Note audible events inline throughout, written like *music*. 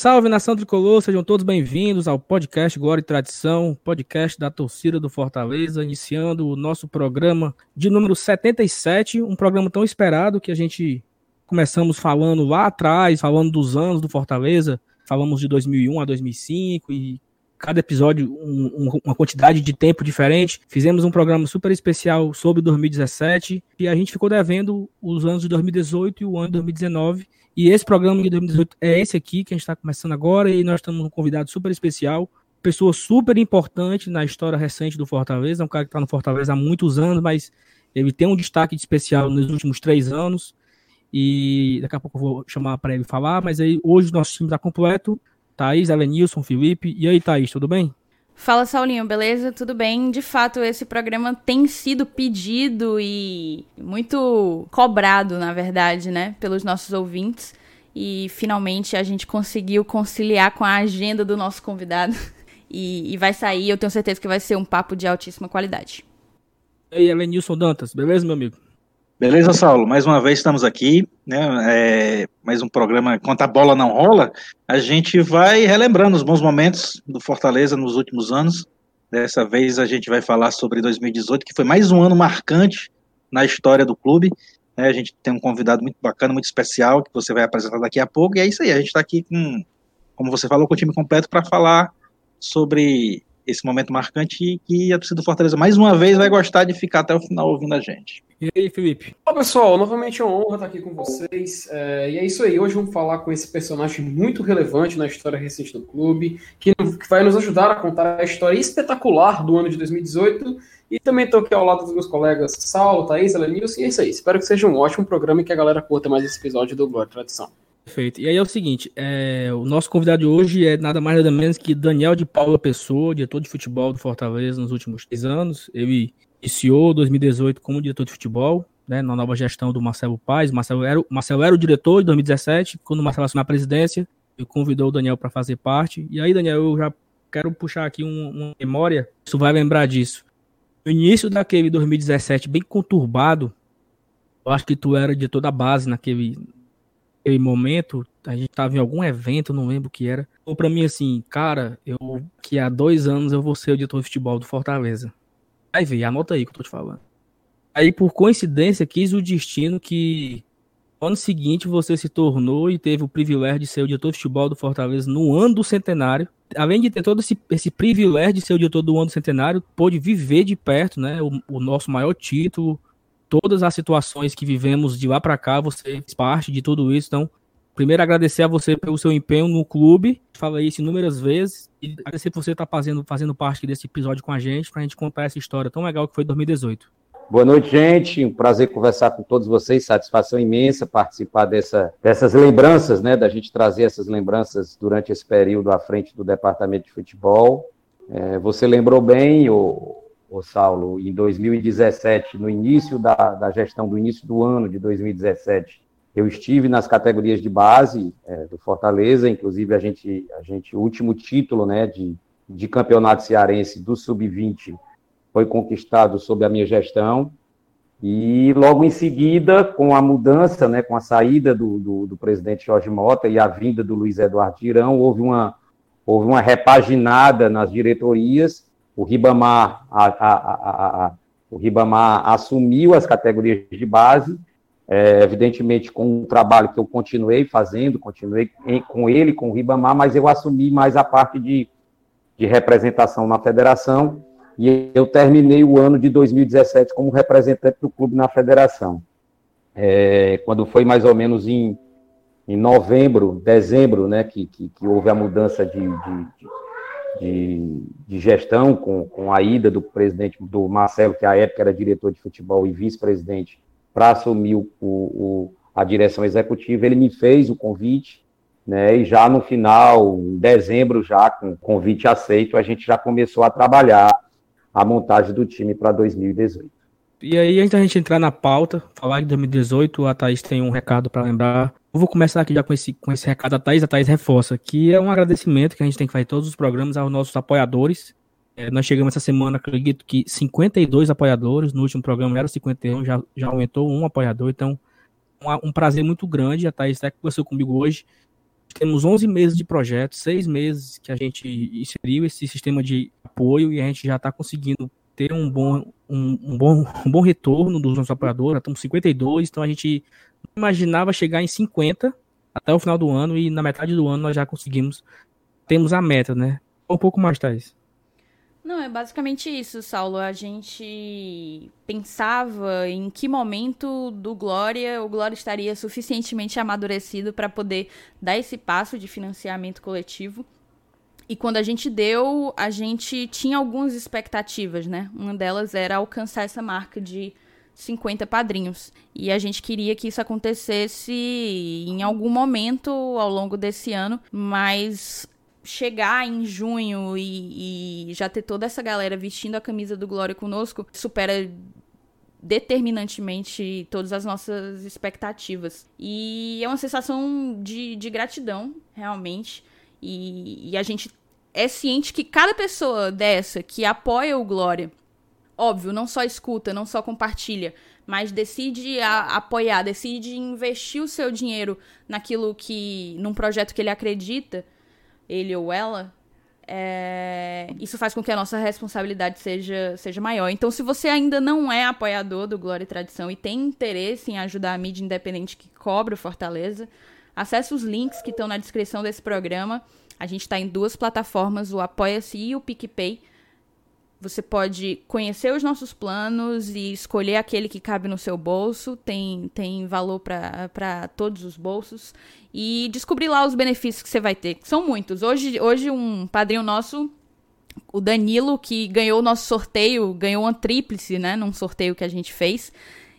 Salve nação tricolor, sejam todos bem-vindos ao podcast Glória e Tradição, podcast da torcida do Fortaleza, iniciando o nosso programa de número 77, um programa tão esperado que a gente começamos falando lá atrás, falando dos anos do Fortaleza, falamos de 2001 a 2005 e cada episódio um, um, uma quantidade de tempo diferente. Fizemos um programa super especial sobre 2017 e a gente ficou devendo os anos de 2018 e o ano de 2019 e esse programa de 2018 é esse aqui que a gente está começando agora e nós estamos um convidado super especial, pessoa super importante na história recente do Fortaleza, um cara que está no Fortaleza há muitos anos, mas ele tem um destaque especial nos últimos três anos e daqui a pouco eu vou chamar para ele falar, mas aí hoje o nosso time está completo, Thaís, Elenilson, Felipe, e aí Thaís, tudo bem? Fala Saulinho, beleza? Tudo bem? De fato, esse programa tem sido pedido e muito cobrado, na verdade, né, pelos nossos ouvintes. E finalmente a gente conseguiu conciliar com a agenda do nosso convidado. *laughs* E, e vai sair, eu tenho certeza que vai ser um papo de altíssima qualidade. E aí, Elenilson Dantas, beleza, meu amigo? Beleza, Saulo? Mais uma vez estamos aqui, né? É, mais um programa Enquanto a Bola Não Rola. A gente vai relembrando os bons momentos do Fortaleza nos últimos anos. Dessa vez a gente vai falar sobre 2018, que foi mais um ano marcante na história do clube. É, a gente tem um convidado muito bacana, muito especial, que você vai apresentar daqui a pouco. E é isso aí, a gente está aqui com, como você falou, com o time completo para falar sobre esse momento marcante e a torcida do Fortaleza mais uma vez vai gostar de ficar até o final ouvindo a gente. E aí, Felipe? Olá, pessoal. Novamente é uma honra estar aqui com vocês. É, e é isso aí. Hoje vamos falar com esse personagem muito relevante na história recente do clube, que, que vai nos ajudar a contar a história espetacular do ano de 2018. E também estou aqui ao lado dos meus colegas Saulo, Thaís, Elenilson. E é isso aí. Espero que seja um ótimo programa e que a galera curta mais esse episódio do Glória Tradição. Perfeito. E aí é o seguinte, é, o nosso convidado de hoje é nada mais nada menos que Daniel de Paula Pessoa, diretor de futebol do Fortaleza nos últimos três anos. Ele iniciou 2018 como diretor de futebol, né, na nova gestão do Marcelo Paes. Marcelo era, Marcelo era o diretor em 2017, quando o Marcelo assumiu a presidência, ele convidou o Daniel para fazer parte. E aí, Daniel, eu já quero puxar aqui um, uma memória, isso vai lembrar disso. No início daquele 2017, bem conturbado, eu acho que tu era diretor da base naquele, naquele momento, a gente tava em algum evento, não lembro o que era. Ou para mim assim, cara, eu que há dois anos eu vou ser o diretor de futebol do Fortaleza. Vai ver, anota aí que eu tô te falando. Aí, por coincidência, quis o destino que no ano seguinte você se tornou e teve o privilégio de ser o diretor de futebol do Fortaleza no ano do centenário. Além de ter todo esse, esse privilégio de ser o diretor do ano do centenário, pôde viver de perto, né? O, o nosso maior título, todas as situações que vivemos de lá para cá, você fez parte de tudo isso. Então, primeiro agradecer a você pelo seu empenho no clube, falei isso inúmeras vezes, e agradecer por você estar fazendo, fazendo parte desse episódio com a gente, para a gente contar essa história tão legal que foi 2018. Boa noite, gente. Um prazer conversar com todos vocês. Satisfação imensa participar dessa, dessas lembranças, né? Da gente trazer essas lembranças durante esse período à frente do departamento de futebol. É, você lembrou bem, o, o Saulo, em 2017, no início da, da gestão do início do ano de 2017, eu estive nas categorias de base é, do Fortaleza, inclusive a gente, a gente, o último título, né, de, de campeonato cearense do sub-20 foi conquistado sob a minha gestão. E logo em seguida, com a mudança, né, com a saída do, do, do presidente Jorge Mota e a vinda do Luiz Eduardo Tirão, houve uma, houve uma repaginada nas diretorias. O Ribamar, a, a, a, o Ribamar assumiu as categorias de base é, evidentemente com um trabalho que eu continuei fazendo, continuei em, com ele, com o Ribamar, mas eu assumi mais a parte de, de representação na federação e eu terminei o ano de 2017 como representante do clube na federação. É, quando foi mais ou menos em, em novembro, dezembro, né, que, que, que houve a mudança de, de, de, de, gestão com, com a ida do presidente, do Marcelo, que à época era diretor de futebol e vice-presidente, para assumir o, o, a direção executiva, ele me fez o convite, né, e já no final, em dezembro, já com convite aceito, a gente já começou a trabalhar a montagem do time para 2018. E aí, antes da gente entrar na pauta, falar de 2018, a Thaís tem um recado para lembrar. Eu vou começar aqui já com esse, com esse recado da Thaís. A Thaís reforça que é um agradecimento que a gente tem que fazer todos os programas aos nossos apoiadores, nós chegamos essa semana, acredito que 52 apoiadores, no último programa era 51, já, já aumentou um apoiador, então um, um prazer muito grande, a Thaís até conversou comigo hoje, Temos 11 meses de projeto, seis meses que a gente inseriu esse sistema de apoio e a gente já está conseguindo ter um bom, um, um, bom, um bom retorno dos nossos apoiadores. Já estamos 52, então a gente imaginava chegar em 50 até o final do ano e na metade do ano nós já conseguimos, temos a meta, né? Um pouco mais, Thais. Não, é basicamente isso, Saulo. A gente pensava em que momento do Glória o Glória estaria suficientemente amadurecido para poder dar esse passo de financiamento coletivo. E quando a gente deu, a gente tinha algumas expectativas, né? Uma delas era alcançar essa marca de 50 padrinhos. E a gente queria que isso acontecesse em algum momento ao longo desse ano, mas chegar em junho e, e, já ter toda essa galera vestindo a camisa do Glória conosco supera determinantemente todas as nossas expectativas. E é uma sensação de, de gratidão, realmente. E, e a gente é ciente que cada pessoa dessa que apoia o Glória, óbvio, não só escuta, não só compartilha, mas decide a, apoiar, decide investir o seu dinheiro naquilo que. num projeto que ele acredita ele ou ela, é... isso faz com que a nossa responsabilidade seja, seja maior. Então, se você ainda não é apoiador do Glória e Tradição e tem interesse em ajudar a mídia independente que cobra o Fortaleza, acesse os links que estão na descrição desse programa. A gente está em duas plataformas, o Apoia-se e o PicPay. Você pode conhecer os nossos planos e escolher aquele que cabe no seu bolso, tem, tem valor para todos os bolsos, e descobrir lá os benefícios que você vai ter. São muitos. Hoje, hoje um padrinho nosso, o Danilo, que ganhou o nosso sorteio, ganhou uma tríplice, né, num sorteio que a gente fez.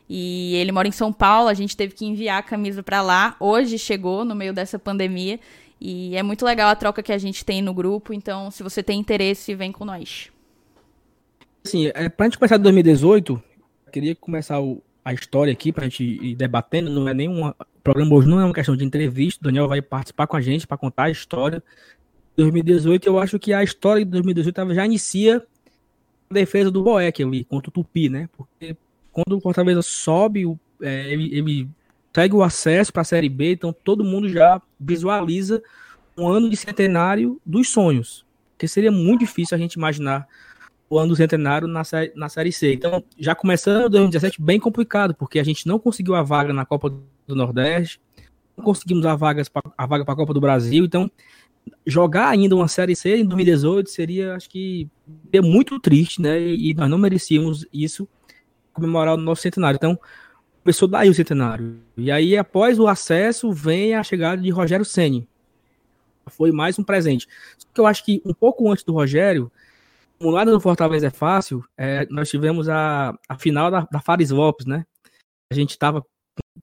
E ele mora em São Paulo, a gente teve que enviar a camisa para lá. Hoje chegou no meio dessa pandemia. E é muito legal a troca que a gente tem no grupo. Então, se você tem interesse, vem com nós. Assim, é, pra gente começar de 2018, queria começar o, a história aqui pra gente ir debatendo. Não é nenhum. Programa hoje não é uma questão de entrevista. O Daniel vai participar com a gente para contar a história. 2018, eu acho que a história de 2018 já inicia a defesa do Boeck ali, contra o Tupi, né? Porque quando o Fortaleza sobe, é, ele, ele segue o acesso para a Série B, então todo mundo já visualiza um ano de centenário dos sonhos. Porque seria muito difícil a gente imaginar o ano na série, na série C. Então, já começando 2017 bem complicado, porque a gente não conseguiu a vaga na Copa do Nordeste, não conseguimos a, vaga para a Copa do Brasil, então jogar ainda uma série C em 2018 seria, acho que, seria muito triste, né? E, nós não merecíamos isso comemorar o nosso centenário. Então, começou daí o centenário. E aí, após o acesso, vem a chegada de Rogério Ceni. Foi mais um presente. Só que eu acho que um pouco antes do Rogério, como no Fortaleza é fácil, é, nós tivemos a, a final da, da Fares Lopes, né? A gente estava com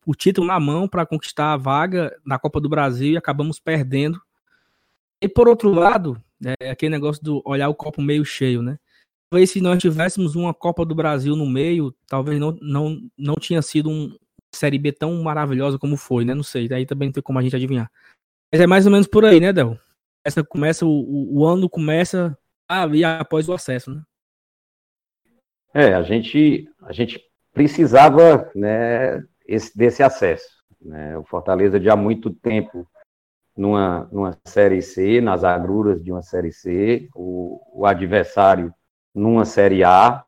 o título na mão para conquistar a vaga na Copa do Brasil e acabamos perdendo. E por outro lado, é aquele negócio do olhar o copo meio cheio, né? Talvez se nós tivéssemos uma Copa do Brasil no meio, talvez não, não, não tinha sido um Série B tão maravilhosa como foi, né? Não sei, daí também não tem como a gente adivinhar. Mas é mais ou menos por aí, né, Del? Essa começa, o, o ano começa ali após o acesso, né? É, a gente, a gente precisava né, esse, desse acesso. Né? O Fortaleza já há muito tempo numa, numa Série C, nas agruras de uma Série C, o, o adversário numa Série A,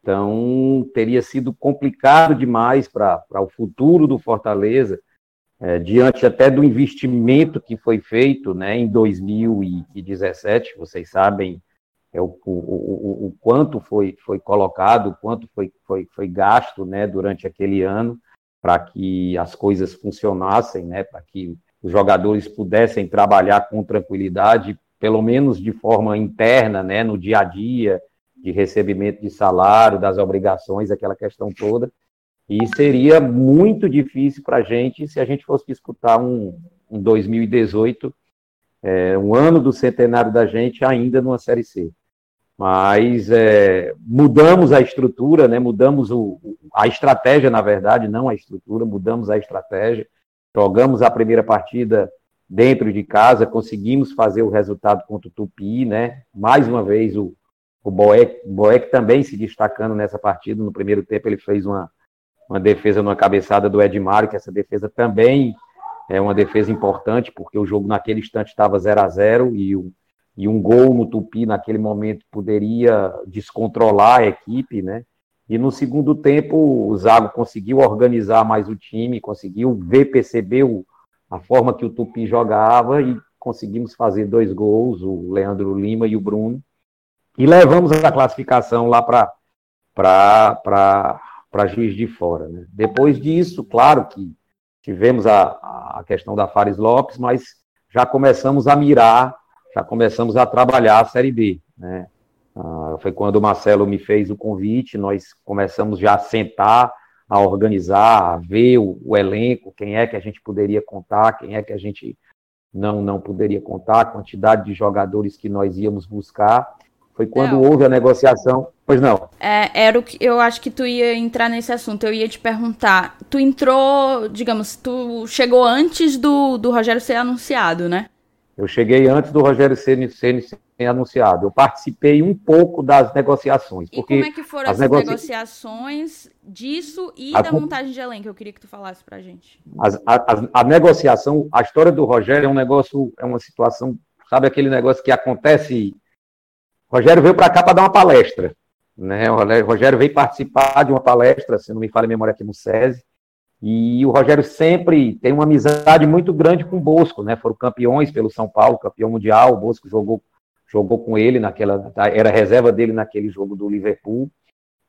então teria sido complicado demais para o futuro do Fortaleza, é, diante até do investimento que foi feito né, em 2017, vocês sabem é o, o, o, quanto foi, foi colocado, quanto foi, foi, foi gasto né, durante aquele ano para que as coisas funcionassem, né, para que os jogadores pudessem trabalhar com tranquilidade, pelo menos de forma interna, né, no dia a dia, de recebimento de salário, das obrigações, aquela questão toda. E seria muito difícil para a gente se a gente fosse disputar um, um 2018, é, um ano do centenário da gente, ainda numa Série C mas é, mudamos a estrutura, né, mudamos o, a estratégia, na verdade, não a estrutura, mudamos a estratégia, jogamos a primeira partida dentro de casa, conseguimos fazer o resultado contra o Tupi, né, mais uma vez o, o Boeck, também se destacando nessa partida, no primeiro tempo ele fez uma, uma defesa numa cabeçada do Edmário, que essa defesa também é uma defesa importante, porque o jogo naquele instante estava 0 a 0 e, o, e um gol no Tupi naquele momento poderia descontrolar a equipe, né? E no segundo tempo, o Zago conseguiu organizar mais o time, conseguiu ver, perceber o, a forma que o Tupi jogava e conseguimos fazer dois gols, o Leandro Lima e o Bruno. E levamos a classificação lá para Juiz de Fora. Né? Depois disso, claro que tivemos a, a questão da Fares Lopes, mas já começamos a mirar, já começamos a trabalhar a Série B. Né? Ah, foi quando o Marcelo me fez o convite, nós começamos já a sentar, a organizar, a ver o, o, elenco, quem é que a gente poderia contar, quem é que a gente não, não poderia contar, a quantidade de jogadores que nós íamos buscar. Foi quando não. houve a negociação. Pois não. É, era o que eu acho que tu ia entrar nesse assunto. Eu ia te perguntar. Tu entrou, digamos, tu chegou antes do, do Rogério ser anunciado, né? Eu cheguei antes do Rogério ser, ser, anunciado. Eu participei um pouco das negociações. E como é que foram as negocia... negociações disso e a, da montagem de elenco? Eu queria que tu falasse pra gente. As, a, a, negociação, a história do Rogério é um negócio, é uma situação, sabe aquele negócio que acontece. Rogério veio para cá para dar uma palestra. Né? O Rogério veio participar de uma palestra, se não me falha a memória aqui no SESI, e o Rogério sempre tem uma amizade muito grande com o Bosco, né? Foram campeões pelo São Paulo, campeão mundial. O Bosco jogou, jogou com ele naquela, era reserva dele naquele jogo do Liverpool.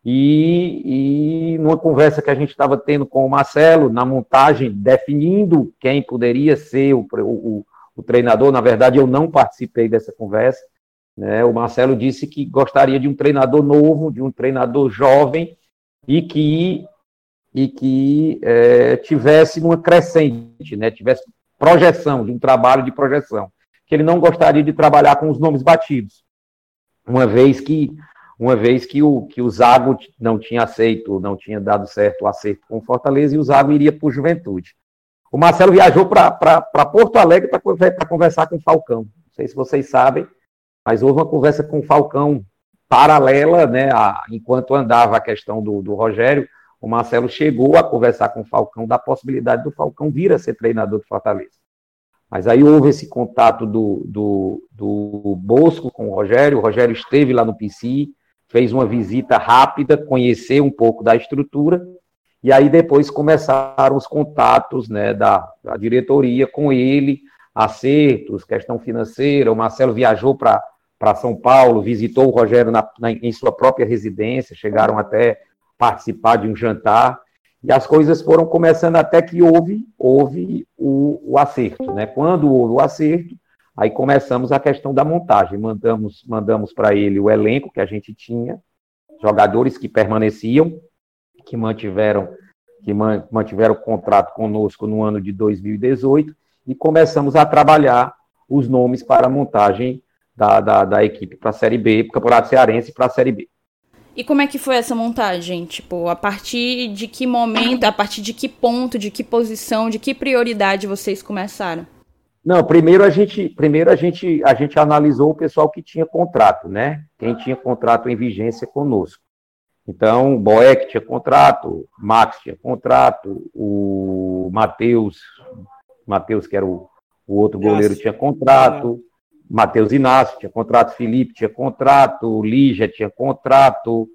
E, e numa conversa que a gente estava tendo com o Marcelo, na montagem, definindo quem poderia ser o, o, o treinador, na verdade eu não participei dessa conversa. Né? O Marcelo disse que gostaria de um treinador novo, de um treinador jovem e que e que é, tivesse uma crescente, né, tivesse projeção, de um trabalho de projeção, que ele não gostaria de trabalhar com os nomes batidos, uma vez que uma vez que o, que o Zago não tinha aceito, não tinha dado certo o acerto com Fortaleza, e o Zago iria para o Juventude. O Marcelo viajou para Porto Alegre para conversar com o Falcão. Não sei se vocês sabem, mas houve uma conversa com o Falcão paralela, né, a, enquanto andava a questão do, do Rogério, o Marcelo chegou a conversar com o Falcão da possibilidade do Falcão vir a ser treinador do Fortaleza. Mas aí houve esse contato do, do, do Bosco com o Rogério, o Rogério esteve lá no PC, fez uma visita rápida, conheceu um pouco da estrutura, e aí depois começaram os contatos né, da, da diretoria com ele, acertos, questão financeira, o Marcelo viajou para São Paulo, visitou o Rogério na, na, em sua própria residência, chegaram até participar de um jantar, e as coisas foram começando até que houve, houve o, o acerto. Né? Quando houve o acerto, aí começamos a questão da montagem. Mandamos, mandamos para ele o elenco que a gente tinha, jogadores que permaneciam, que mantiveram que mantiveram o contrato conosco no ano de 2018 e começamos a trabalhar os nomes para a montagem da, da, da equipe para a Série B, Campeonato Cearense para a Série B. E como é que foi essa montagem? Tipo, a partir de que momento, a partir de que ponto, de que posição, de que prioridade vocês começaram? Não, primeiro a gente, primeiro a gente, a gente analisou o pessoal que tinha contrato, né? Quem tinha contrato em vigência conosco. Então, Boeck tinha contrato, Max tinha contrato, o Matheus, Matheus que era o, o outro goleiro tinha contrato. Matheus Inácio tinha contrato, Felipe tinha contrato, Lígia tinha contrato,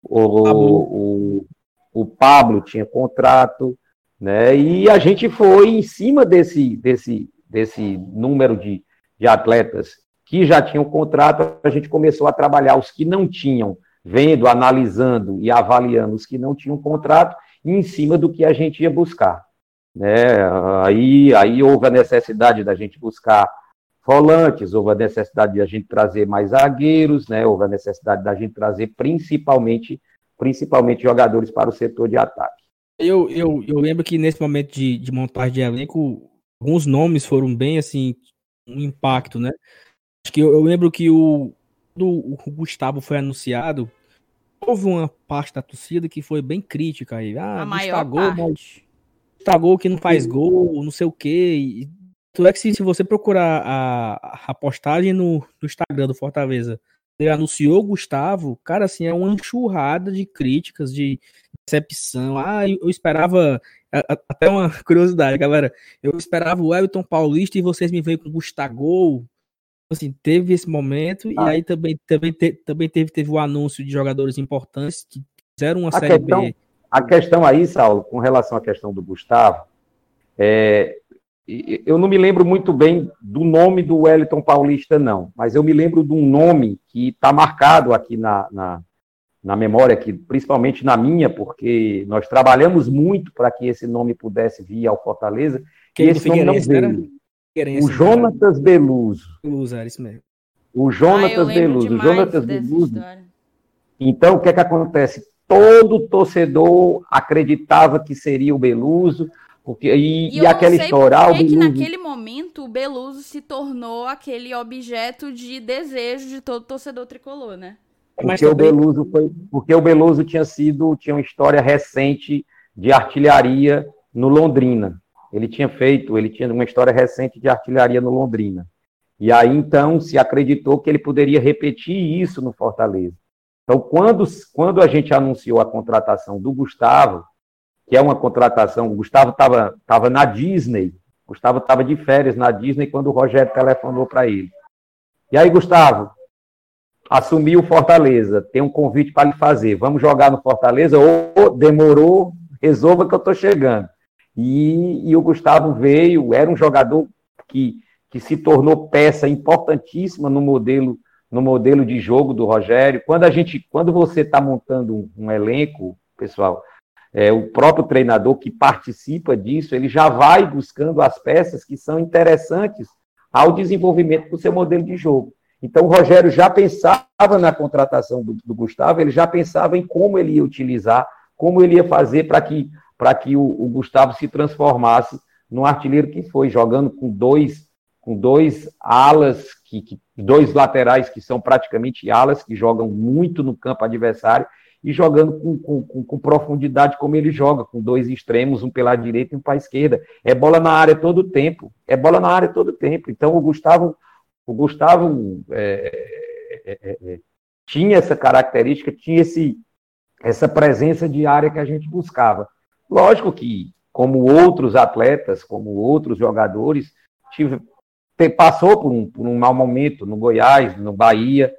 o, o, o, Pablo tinha contrato, né? E a gente foi em cima desse, desse, desse número de, de atletas que já tinham contrato, a gente começou a trabalhar os que não tinham, vendo, analisando e avaliando os que não tinham contrato, em cima do que a gente ia buscar. Né? Aí, aí houve a necessidade da gente buscar volantes, houve a necessidade de a gente trazer mais zagueiros, né? houve a necessidade da gente trazer principalmente, principalmente jogadores para o setor de ataque. Eu, eu, eu lembro que nesse momento de, de montagem de elenco, alguns nomes foram bem assim, um impacto, né? Acho que eu, eu lembro que o, do, o Gustavo foi anunciado, houve uma parte da torcida que foi bem crítica aí. Ah, a maior parte. Gustavo que não faz gol, não sei o quê. Tu é que se, se você procurar a, a postagem no, no Instagram do Fortaleza, ele anunciou o Gustavo, cara, assim, é uma enxurrada de críticas, de decepção. Ah, eu esperava até uma *laughs* curiosidade, galera. Eu esperava o Everton Paulista e vocês me veio com Gustavo. Assim, teve esse momento, ah. e aí também, também, te, também teve, teve o anúncio de jogadores importantes que fizeram uma a série questão, B. A questão aí, Saulo, com relação à questão do Gustavo, é, eu não me lembro muito bem do nome do Wellington Paulista, não, mas eu me lembro de um nome que está marcado aqui na, na, na, memória, aqui, principalmente na minha, porque nós trabalhamos muito para que esse nome pudesse vir ao Fortaleza, que esse nome não veio. O Jonatas Beluso. Beluso, era isso mesmo. O Jonatas ah, Beluso. O Jonatas Beluso. Então, o que é que acontece? Todo torcedor acreditava que seria o Beluso, porque, e, e, e aquela história. Por que, que naquele momento o Beluso se tornou aquele objeto de desejo de todo torcedor tricolor, né? Porque o Beluso foi. Porque o Beluso tinha sido. tinha uma história recente de artilharia no Londrina. Ele tinha feito, ele tinha uma história recente de artilharia no Londrina. E aí então se acreditou que ele poderia repetir isso no Fortaleza. Então, quando, quando a gente anunciou a contratação do Gustavo, que é uma contratação. O Gustavo estava tava na Disney. Gustavo estava de férias na Disney quando o Rogério telefonou para ele. E aí, Gustavo, assumiu Fortaleza. Tem um convite para lhe fazer. Vamos jogar no Fortaleza? Ou demorou, resolva que eu estou chegando. E, e, o Gustavo veio, era um jogador que, que se tornou peça importantíssima no modelo no modelo de jogo do Rogério. Quando a gente, quando você está montando um, um elenco, pessoal, é, o próprio treinador que participa disso, ele já vai buscando as peças que são interessantes ao desenvolvimento do seu modelo de jogo. Então, o Rogério já pensava na contratação do, do Gustavo, ele já pensava em como ele ia utilizar, como ele ia fazer para que, que o, o, Gustavo se transformasse no artilheiro que foi, jogando com dois, com dois alas, que, que, dois laterais que são praticamente alas, que jogam muito no campo adversário, e jogando com, com, com, profundidade como ele joga, com dois extremos, um pela direita e um para a esquerda. É bola na área todo o tempo. É bola na área todo o tempo. Então o Gustavo, o Gustavo é, é, é, é, tinha essa característica, tinha esse, essa presença de área que a gente buscava. Lógico que, como outros atletas, como outros jogadores, tive, passou por um, por um mau momento no Goiás, no Bahia,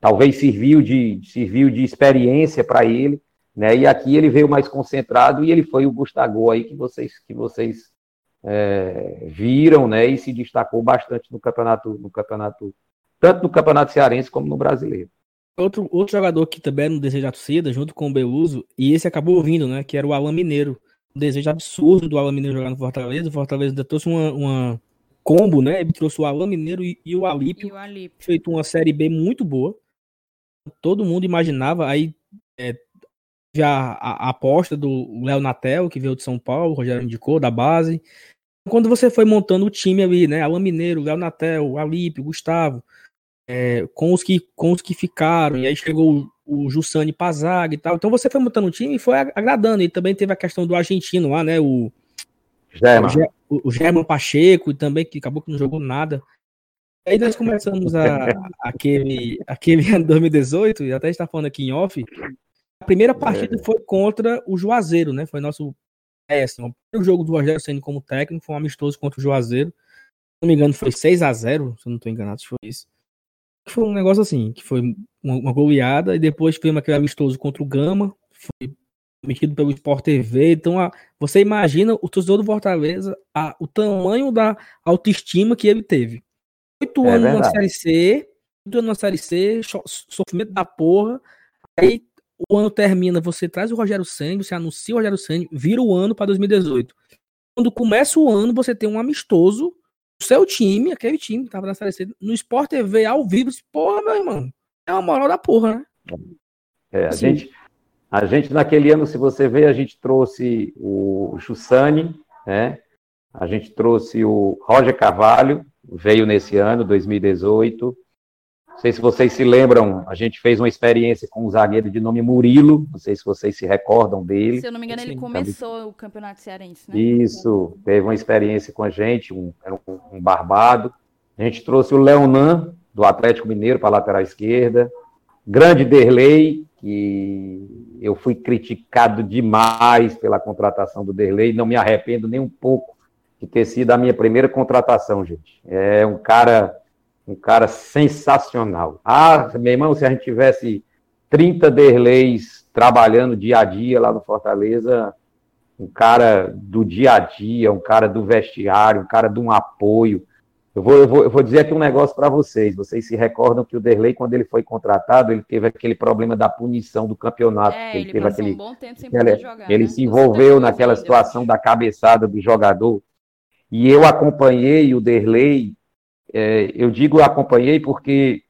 talvez serviu de, serviu de experiência para ele, né? E aqui ele veio mais concentrado e ele foi o Gustavo aí que vocês que vocês é, viram, né? E se destacou bastante no campeonato, no campeonato, tanto no campeonato cearense como no brasileiro. Outro, outro jogador que também era um desejo da torcida, junto com o Beluso, e esse acabou vindo, né? Que era o Alan Mineiro. Um desejo absurdo do Alan Mineiro jogar no Fortaleza. O Fortaleza ainda trouxe uma, uma combo, né? Ele trouxe o Alan Mineiro e, e o Alípio. Feito uma série B muito boa todo mundo imaginava, aí é, já a, a, aposta do Léo Natel, que veio de São Paulo, o Rogério indicou, da base. Quando você foi montando o time ali, né, Alan Mineiro, Léo Natel, Alípio, Gustavo, é, com, os que, com os que ficaram, e aí chegou o, o Jussani Pazag e tal. Então você foi montando o time e foi agradando. E também teve a questão do argentino lá, né, o German, o, o German Pacheco, e também que acabou que não jogou nada. Aí nós começamos a, aquele, aquele *laughs* ano 2018, e até está falando aqui em off. A primeira partida é. foi contra o Juazeiro, né? Foi nosso péssimo. O jogo do Rogério sendo como técnico foi um amistoso contra o Juazeiro. Se não me engano, foi 6 a 0 se eu não estou enganado, foi isso. Foi um negócio assim, que foi uma, uma goleada, e depois tivemos aquele amistoso contra o Gama, foi metido pelo Sport TV. Então, a, você imagina o torcedor do Fortaleza, a, o tamanho da autoestima que ele teve. Oito é anos na Série C, oito anos na Série C, sofrimento da porra. Aí o ano termina, você traz o Rogério Senna, você anuncia o Rogério Senna, vira o ano para 2018. Quando começa o ano, você tem um amistoso, o seu time, aquele time que tava na Série C, no Sport TV ao vivo, porra, meu irmão, é uma moral da porra, né? É, a assim. gente, a gente naquele ano, se você ver, a gente trouxe o Jussani, né? A gente trouxe o Roger Carvalho, veio nesse ano, 2018. Não sei se vocês se lembram, a gente fez uma experiência com um zagueiro de nome Murilo, não sei se vocês se recordam dele. Se eu não me engano, ele começou o Campeonato Cearense, né? Isso, teve uma experiência com a gente, um, era um, um barbado. A gente trouxe o Leonan, do Atlético Mineiro, para a lateral esquerda. grande Derlei, que eu fui criticado demais pela contratação do Derlei, não me arrependo nem um pouco de ter sido a minha primeira contratação, gente. É um cara, um cara sensacional. Ah, meu irmão, se a gente tivesse 30 Derleis trabalhando dia a dia lá no Fortaleza, um cara do dia a dia, um cara do vestiário, um cara de um apoio. Eu vou, eu vou, eu vou dizer aqui um negócio para vocês. Vocês se recordam que o Derlei, quando ele foi contratado, ele teve aquele problema da punição do campeonato. É, ele, ele teve aquele, um bom tempo sem poder jogar. Ele né? se envolveu naquela situação da cabeçada do jogador. E eu acompanhei o Derlei. É, eu digo acompanhei porque,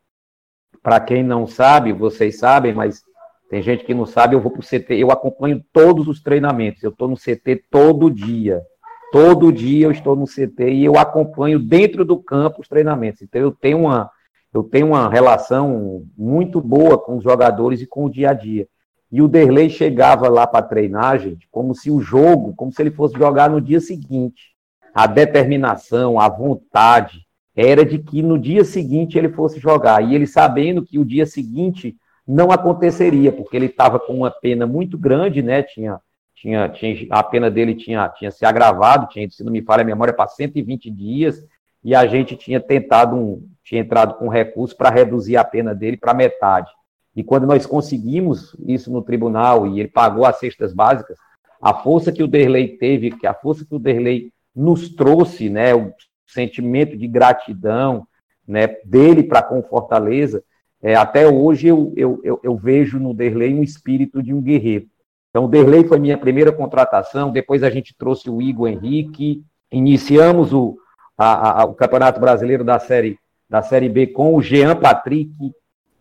para quem não sabe, vocês sabem, mas tem gente que não sabe, eu vou para o CT, eu acompanho todos os treinamentos, eu estou no CT todo dia. Todo dia eu estou no CT e eu acompanho dentro do campo os treinamentos. Então eu tenho uma, eu tenho uma relação muito boa com os jogadores e com o dia a dia. E o Derlei chegava lá para treinar, gente, como se o jogo, como se ele fosse jogar no dia seguinte. A determinação, a vontade era de que no dia seguinte ele fosse jogar. E ele sabendo que o dia seguinte não aconteceria, porque ele estava com uma pena muito grande, né? Tinha, tinha, tinha, a pena dele tinha, tinha se agravado, tinha, se não me falha a memória, para 120 dias, e a gente tinha tentado, um, tinha entrado com recurso para reduzir a pena dele para metade. E quando nós conseguimos isso no tribunal e ele pagou as cestas básicas, a força que o Derlei teve, que a força que o Derlei nos trouxe, né, o sentimento de gratidão, né, dele para com Fortaleza, é, até hoje eu, eu, eu, eu, vejo no Derlei um espírito de um guerreiro. Então, o Derlei foi minha primeira contratação, depois a gente trouxe o Igor Henrique, iniciamos o, a, a, o Campeonato Brasileiro da Série, da série B com o Jean Patrick,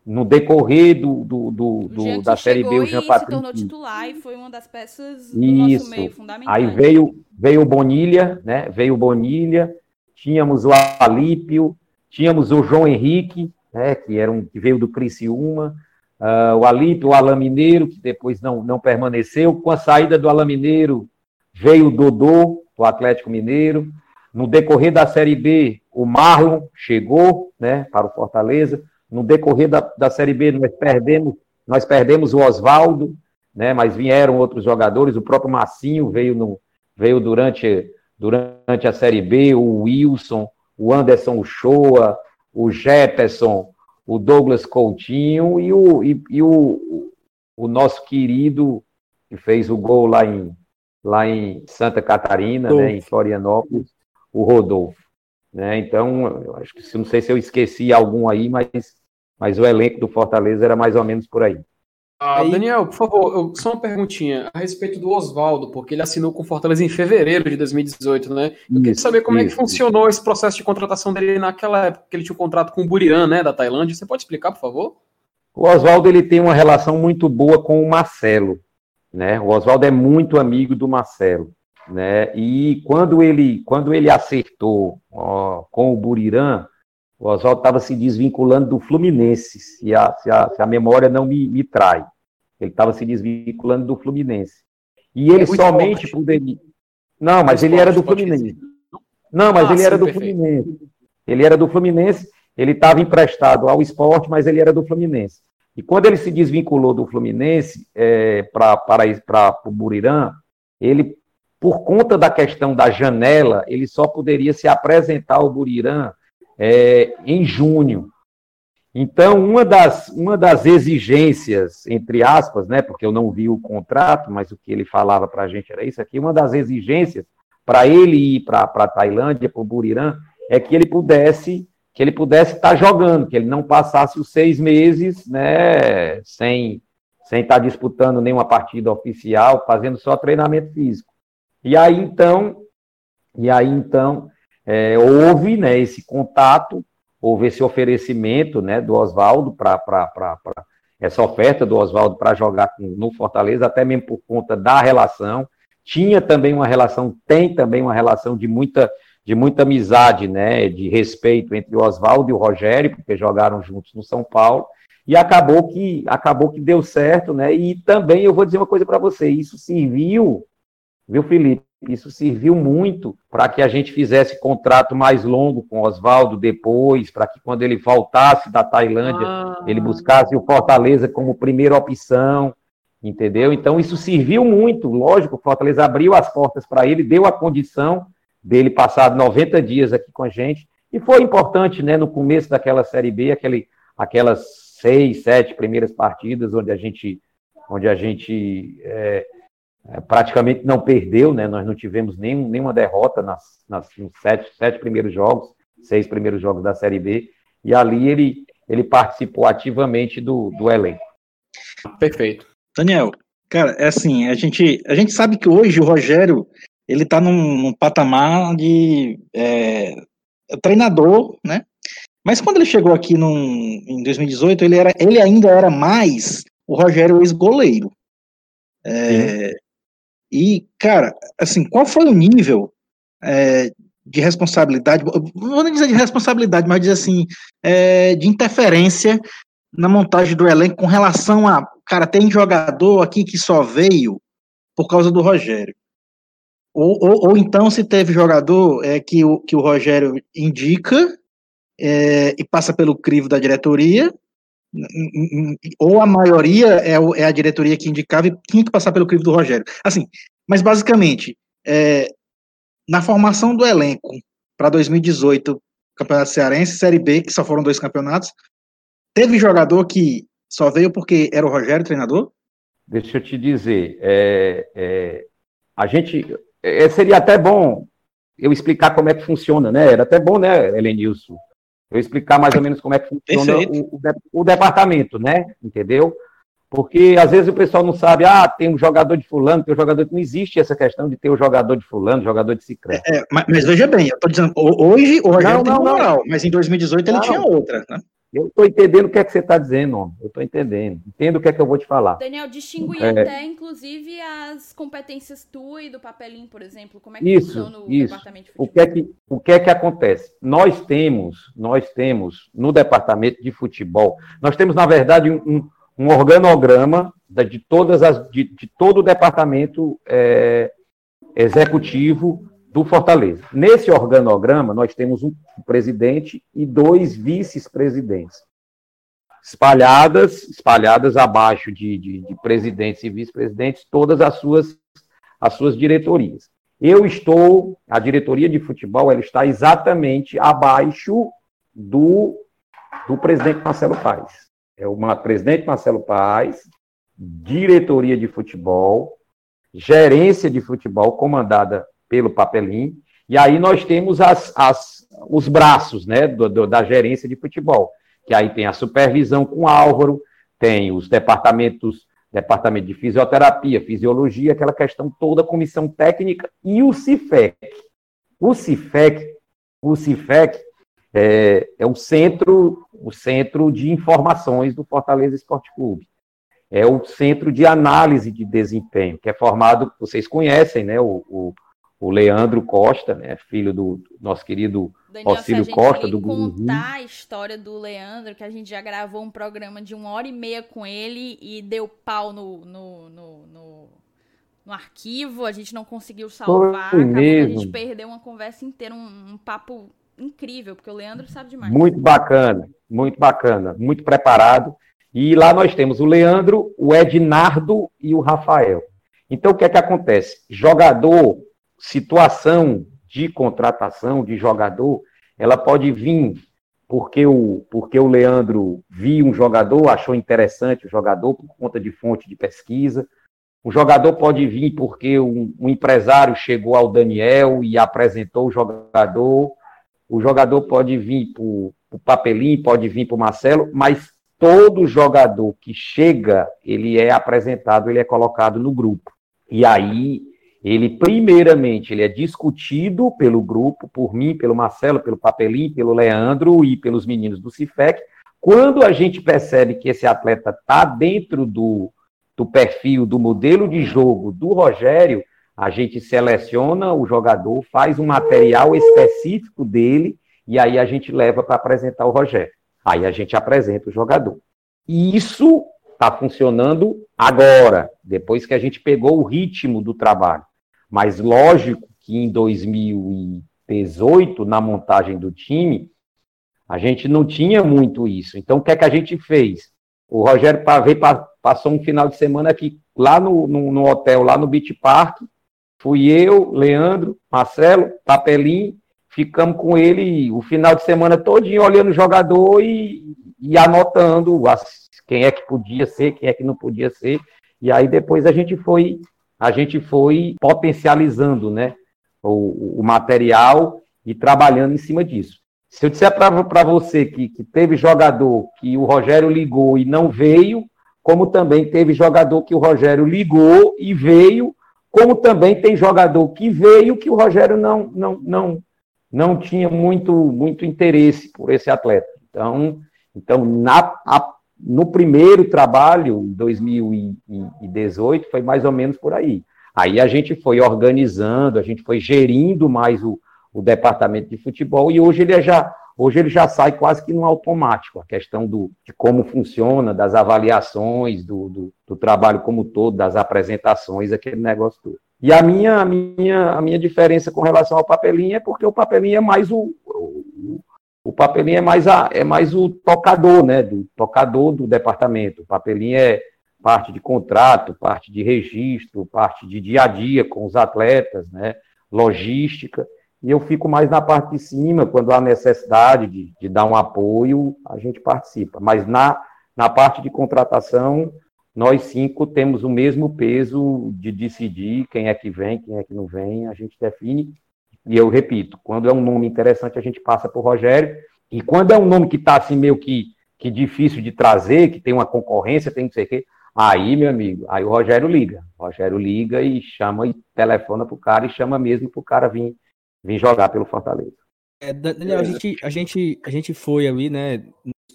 no decorrer do, do, do, do da Série B, o Jean Patrick. se tornou titular e foi uma das peças do Isso. nosso meio. Aí veio, veio o Bonilha, né? Veio o Bonilha, tínhamos o Alípio, tínhamos o João Henrique, né, que, era um, que veio do Criciúma, uh, o Alípio, o Alamineiro, que depois não, não permaneceu. Com a saída do Alamineiro, veio o Dodô, do Atlético Mineiro. No decorrer da Série B, o Marlon chegou né, para o Fortaleza. No decorrer da, da Série B, nós perdemos, nós perdemos o Oswaldo, né, mas vieram outros jogadores. O próprio Massinho veio, no, veio durante, durante a Série B, o Wilson, o Anderson Uchoa, o Jefferson, o Douglas Coutinho e o, e, e o, o nosso querido que fez o gol lá em, lá em Santa Catarina, né, em Florianópolis, o Rodolfo. Né? Então, eu acho que não sei se eu esqueci algum aí, mas, mas o elenco do Fortaleza era mais ou menos por aí. Ah. Daniel, por favor, só uma perguntinha a respeito do Oswaldo, porque ele assinou com o Fortaleza em fevereiro de 2018, né? Eu isso, queria saber como isso. é que funcionou esse processo de contratação dele naquela época que ele tinha um contrato com o Burian, né, da Tailândia. Você pode explicar, por favor? O Oswaldo ele tem uma relação muito boa com o Marcelo, né? O Oswaldo é muito amigo do Marcelo, né? E quando ele quando ele acertou ó, com o Buriran, o Oswaldo estava se desvinculando do Fluminense, se a, se a, se a memória não me, me trai. Ele estava se desvinculando do Fluminense. E ele é somente esporte. poderia. Não, mas ele era do Fluminense. Não, mas ah, ele sim, era do perfeito. Fluminense. Ele era do Fluminense, ele estava emprestado ao esporte, mas ele era do Fluminense. E quando ele se desvinculou do Fluminense é, para o Burirã, ele, por conta da questão da janela, ele só poderia se apresentar ao Burirã é, em junho. Então, uma das, uma das exigências, entre aspas, né, porque eu não vi o contrato, mas o que ele falava para a gente era isso aqui, uma das exigências para ele ir para a Tailândia, para o Burirã, é que ele pudesse que ele pudesse estar tá jogando, que ele não passasse os seis meses né, sem sem estar tá disputando nenhuma partida oficial, fazendo só treinamento físico. E aí então, e aí então é, houve né, esse contato, houve esse oferecimento né, do Oswaldo para essa oferta do Oswaldo para jogar no Fortaleza, até mesmo por conta da relação. Tinha também uma relação, tem também uma relação de muita, de muita amizade, né, de respeito entre o Oswaldo e o Rogério, porque jogaram juntos no São Paulo. E acabou que acabou que deu certo, né? E também eu vou dizer uma coisa para você, isso serviu, viu, Felipe? isso serviu muito para que a gente fizesse contrato mais longo com o Oswaldo depois, para que quando ele voltasse da Tailândia, ah. ele buscasse o Fortaleza como primeira opção, entendeu? Então isso serviu muito, lógico, o Fortaleza abriu as portas para ele, deu a condição dele passar 90 dias aqui com a gente, e foi importante, né, no começo daquela Série B, aquele, aquelas seis, sete primeiras partidas onde a gente, onde a gente é, é, praticamente não perdeu, né? Nós não tivemos nenhum, nenhuma derrota nas, nas, nos sete, sete primeiros jogos, seis primeiros jogos da Série B, e ali ele, ele participou ativamente do, do elenco. Perfeito. Daniel, cara, é assim, a gente, a gente sabe que hoje o Rogério, ele tá num, num patamar de é, treinador, né? Mas quando ele chegou aqui num, em 2018, ele, era, ele ainda era mais o Rogério ex-goleiro. É, e, cara, assim, qual foi o nível é, de responsabilidade, não vou dizer de responsabilidade, mas dizer assim, é, de interferência na montagem do elenco com relação a, cara, tem jogador aqui que só veio por causa do Rogério. Ou, ou, ou então se teve jogador é, que, o, que o Rogério indica é, e passa pelo crivo da diretoria, ou a maioria é, é, a diretoria que indicava e tinha que passar pelo crivo do Rogério. Assim, mas basicamente, é, na formação do elenco para 2018, Campeonato Cearense, Série B, que só foram dois campeonatos, teve jogador que só veio porque era o Rogério treinador? Deixa eu te dizer, é, é a gente é, seria até bom eu explicar como é que funciona, né? Era até bom, né, Helenilson? Eu explicar mais ou menos como é que funciona o, o, o, departamento, né? Entendeu? Porque às vezes o pessoal não sabe, ah, tem um jogador de fulano, tem um jogador de... Não existe essa questão de ter o um jogador de fulano, jogador de ciclano. É, mas, mas, veja bem, eu estou dizendo, hoje Rogério não, tem não, moral, não. mas em 2018 ele tinha outra, né? Eu estou entendendo o que é que você está dizendo, homem. Eu estou entendendo. Entendo o que é que eu vou te falar. Daniel, distingue é... até, inclusive, as competências tua e do papelinho, por exemplo. Como é que isso, funciona o isso. departamento de futebol? O que, é que, o que é que acontece? Nós temos, nós temos, no departamento de futebol, nós temos, na verdade, um, um organograma de, todas as, de, de todo o departamento é, executivo do Fortaleza. Nesse organograma, nós temos um presidente e dois vice-presidentes. Espalhadas, espalhadas abaixo de, de, de presidentes e vice-presidentes, todas as suas, as suas diretorias. Eu estou, a diretoria de futebol, ela está exatamente abaixo do, do presidente Marcelo Paes. É uma presidente Marcelo Paes, diretoria de futebol, gerência de futebol comandada pelo papelinho. E aí nós temos as, as, os braços né, do, do, da gerência de futebol, que aí tem a supervisão com Álvaro, tem os departamentos, departamento de fisioterapia, fisiologia, aquela questão toda, comissão técnica e o CIFEC. O CIFEC, o CIFEC é, é o centro, o centro de informações do Fortaleza Esporte Clube. É o centro de análise de desempenho, que é formado, vocês conhecem, né? O, o o Leandro Costa, né, filho do nosso querido Daniel, Auxílio Costa, do Gugu. contar a história do Leandro, que a gente já gravou um programa de uma hora e meia com ele e deu pau no, no, no, no, no arquivo, a gente não conseguiu salvar, Foi mesmo. a gente perdeu uma conversa inteira, um, um papo incrível, porque o Leandro sabe demais. Muito bacana, muito bacana, muito preparado. E lá nós temos o Leandro, o Ednardo e o Rafael. Então, o que é que acontece? Jogador situação de contratação de jogador, ela pode vir porque o, porque o Leandro viu um jogador, achou interessante o jogador por conta de fonte de pesquisa. O jogador pode vir porque um, um empresário chegou ao Daniel e apresentou o jogador. O jogador pode vir por, por papelinho, pode vir por Marcelo, mas todo jogador que chega, ele é apresentado, ele é colocado no grupo. E aí ele primeiramente ele é discutido pelo grupo, por mim, pelo Marcelo, pelo Papelim, pelo Leandro e pelos meninos do Cifec. Quando a gente percebe que esse atleta está dentro do, do perfil, do modelo de jogo do Rogério, a gente seleciona o jogador, faz um material específico dele e aí a gente leva para apresentar o Rogério. Aí a gente apresenta o jogador. E isso está funcionando agora, depois que a gente pegou o ritmo do trabalho. Mas lógico que em 2018, na montagem do time, a gente não tinha muito isso. Então, o que é que a gente fez? O Rogério passou um final de semana aqui, lá no, no, no hotel, lá no Beach Park. Fui eu, Leandro, Marcelo, Papelinho, ficamos com ele o final de semana todinho olhando o jogador e, e anotando as, quem é que podia ser, quem é que não podia ser. E aí depois a gente foi, a gente foi potencializando, né, o, o material e trabalhando em cima disso. Se eu disser para você que, que teve jogador que o Rogério ligou e não veio, como também teve jogador que o Rogério ligou e veio, como também tem jogador que veio que o Rogério não, não, não, não tinha muito, muito interesse por esse atleta. Então, então na, a, no primeiro trabalho, em 2018, foi mais ou menos por aí. Aí a gente foi organizando, a gente foi gerindo mais o, o departamento de futebol e hoje ele já hoje ele já sai quase que no automático a questão do, de como funciona, das avaliações, do, do, do trabalho como todo, das apresentações, aquele negócio todo. E a minha, a minha, a minha diferença com relação ao papelinho é porque o papelinho é mais o, o, o papelinho é mais, a, é mais o tocador, né? Do tocador do departamento. O papelinho é parte de contrato, parte de registro, parte de dia a dia com os atletas, né? Logística e eu fico mais na parte de cima, quando há necessidade de, de dar um apoio, a gente participa. Mas na, na parte de contratação, nós cinco temos o mesmo peso de decidir quem é que vem, quem é que não vem, a gente define. E eu repito, quando é um nome interessante, a gente passa para o Rogério. E quando é um nome que está assim meio que, que difícil de trazer, que tem uma concorrência, tem não sei o quê, aí, meu amigo, aí o Rogério liga. O Rogério liga e chama e telefona para o cara e chama mesmo para o cara vir vir jogar pelo Fortaleza. É, Daniel, a gente, a, gente, a gente foi ali, né,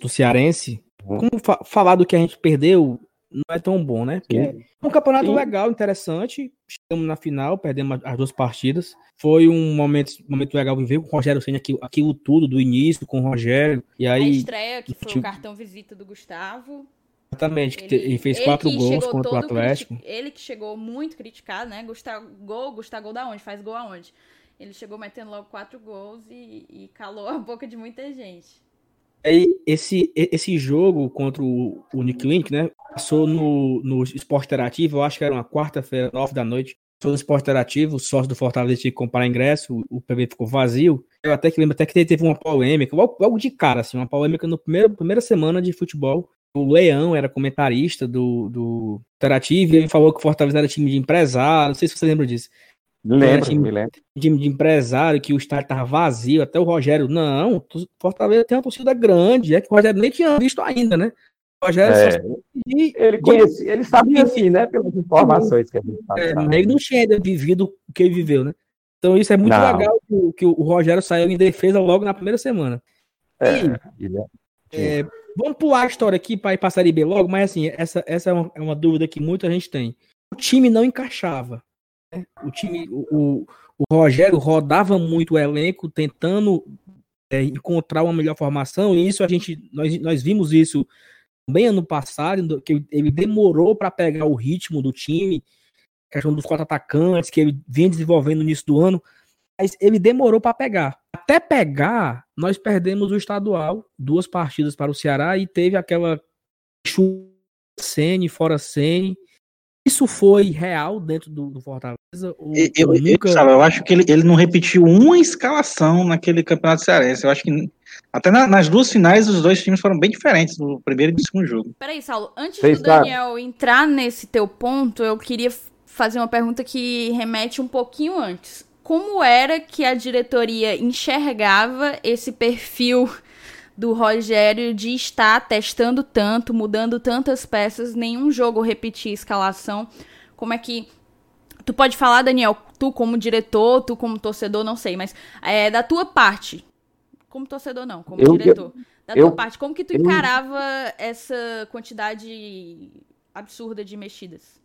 do Cearense. Uhum. Como fa falar do que a gente perdeu não é tão bom, né? Porque é um campeonato Sim. legal, interessante. Chegamos na final, perdemos as duas partidas. Foi um momento, momento legal viver com o Rogério Senna, aquilo, aquilo tudo, do início, com o Rogério. E aí, a estreia, que foi tipo... o cartão visita do Gustavo. Exatamente, ele, que ele fez ele quatro gols contra o Atlético. Ele que chegou muito criticado, né? Gustavo, gol, Gustavo gol da onde? Faz gol aonde? Ele chegou metendo logo quatro gols e, e calou a boca de muita gente. Aí, esse, esse jogo contra o, o Nick Link, né? Passou no, no Esporte Interativo, eu acho que era uma quarta-feira, nove da noite. Passou no Esporte Interativo, o sócio do Fortaleza tinha que comprar ingresso, o, o PV ficou vazio. Eu até que lembro até que teve uma polêmica, logo, logo de cara, assim, uma polêmica na primeira semana de futebol. O Leão era comentarista do, do Interativo e ele falou que o Fortaleza era time de empresário, não sei se você lembra disso. Lembro, time, me lembro. Time de empresário, que o estádio estava vazio, até o Rogério, não, Fortaleza tem uma torcida grande, é que o Rogério nem tinha visto ainda, né? O Rogério é, só... ele conhecia, ele sabia assim, né, pelas informações que a gente É, mas ele não tinha ainda vivido o que ele viveu, né? Então isso é muito não. legal que, que, o Rogério saiu em defesa logo na primeira semana. É, é, é, vamos pular a história aqui para ir para a Série B logo, mas assim, essa, essa é, uma, é uma dúvida que muita gente tem. O time não encaixava. O time, o, o Rogério rodava muito o elenco, tentando é, encontrar uma melhor formação, e isso a gente, nós, nós vimos isso bem ano passado, que ele demorou para pegar o ritmo do time, questão dos quatro atacantes, que ele vinha desenvolvendo no início do ano, mas ele demorou para pegar. Até pegar, nós perdemos o estadual, duas partidas para o Ceará, e teve aquela chuva Sene, fora Sene, isso foi real dentro do, do Fortaleza? Eu, ou nunca... eu, sabe, eu acho que ele, ele não repetiu uma escalação naquele campeonato cearense. Eu acho que até na, nas duas finais os dois times foram bem diferentes no primeiro e no segundo jogo. Peraí, Saulo, antes Você do. Daniel entrar nesse teu ponto, eu queria fazer uma pergunta que remete um pouquinho antes. Como era que a diretoria enxergava esse perfil do Rogério de estar testando tanto, mudando tantas peças, nenhum jogo repetir a escalação. Como é que. Tu pode falar, Daniel, tu como diretor, tu como torcedor, não sei, mas é, da tua parte, como torcedor não, como eu, diretor, da eu, tua parte, como que tu encarava essa quantidade absurda de mexidas?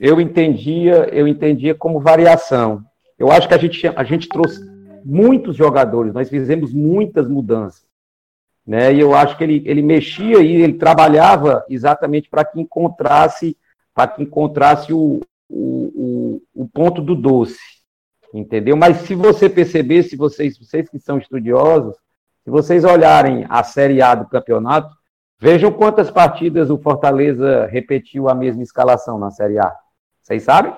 Eu entendia, eu entendia como variação. Eu acho que a gente, a gente trouxe muitos jogadores, nós fizemos muitas mudanças né? E eu acho que ele, ele mexia e ele trabalhava exatamente para que encontrasse para que encontrasse o, o, o, o ponto do doce, entendeu? Mas se você perceber, se vocês, vocês que são estudiosos, se vocês olharem a Série A do campeonato, vejam quantas partidas o Fortaleza repetiu a mesma escalação na Série A. Vocês sabem?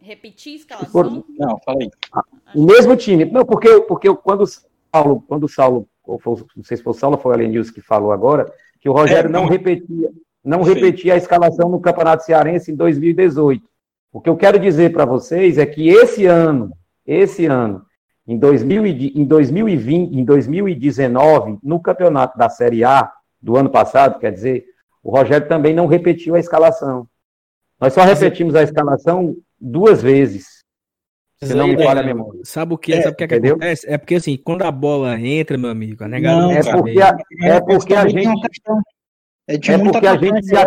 Repetir a escalação? Não, fala aí. O mesmo time. Não, porque, porque quando o Saulo, quando o Saulo, ou foi, não sei se foi o Saulo ou foi o Alenilson que falou agora, que o Rogério é, não, não repetia, não repetia a escalação no Campeonato Cearense em 2018. O que eu quero dizer para vocês é que esse ano, esse ano, em, 2000, em 2020, em 2019, no campeonato da Série A do ano passado, quer dizer, o Rogério também não repetiu a escalação. Nós só repetimos a escalação duas vezes. Se não me falha a memória. Sabe o que, é, sabe o que, é que acontece? É porque assim, quando a bola entra, meu amigo, a negada não, é porque a, é porque a gente é, de é porque a gente se, a,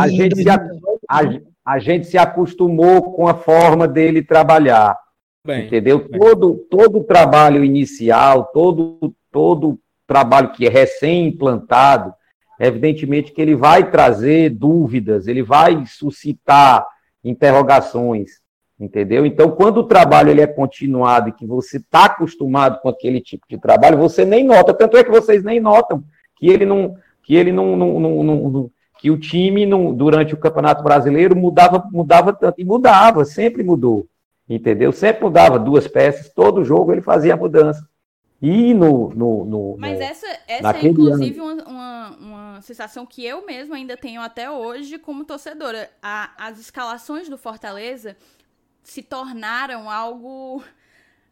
a, gente se a, a, gente se acostumou com a forma dele trabalhar. Bem, entendeu? Bem. Todo todo trabalho inicial, todo todo trabalho que é recém-implantado, evidentemente que ele vai trazer dúvidas, ele vai suscitar interrogações, entendeu? Então, quando o trabalho ele é continuado e que você está acostumado com aquele tipo de trabalho, você nem nota, tanto é que vocês nem notam que ele não, que ele não, não, não, não que o time não, durante o Campeonato Brasileiro mudava, mudava tanto, e mudava, sempre mudou, entendeu? Sempre mudava duas peças, todo jogo ele fazia mudança. E no. no, no Mas essa, essa é, inclusive, uma, uma, uma, sensação que eu mesma ainda tenho até hoje como torcedora. A, as escalações do Fortaleza se tornaram algo.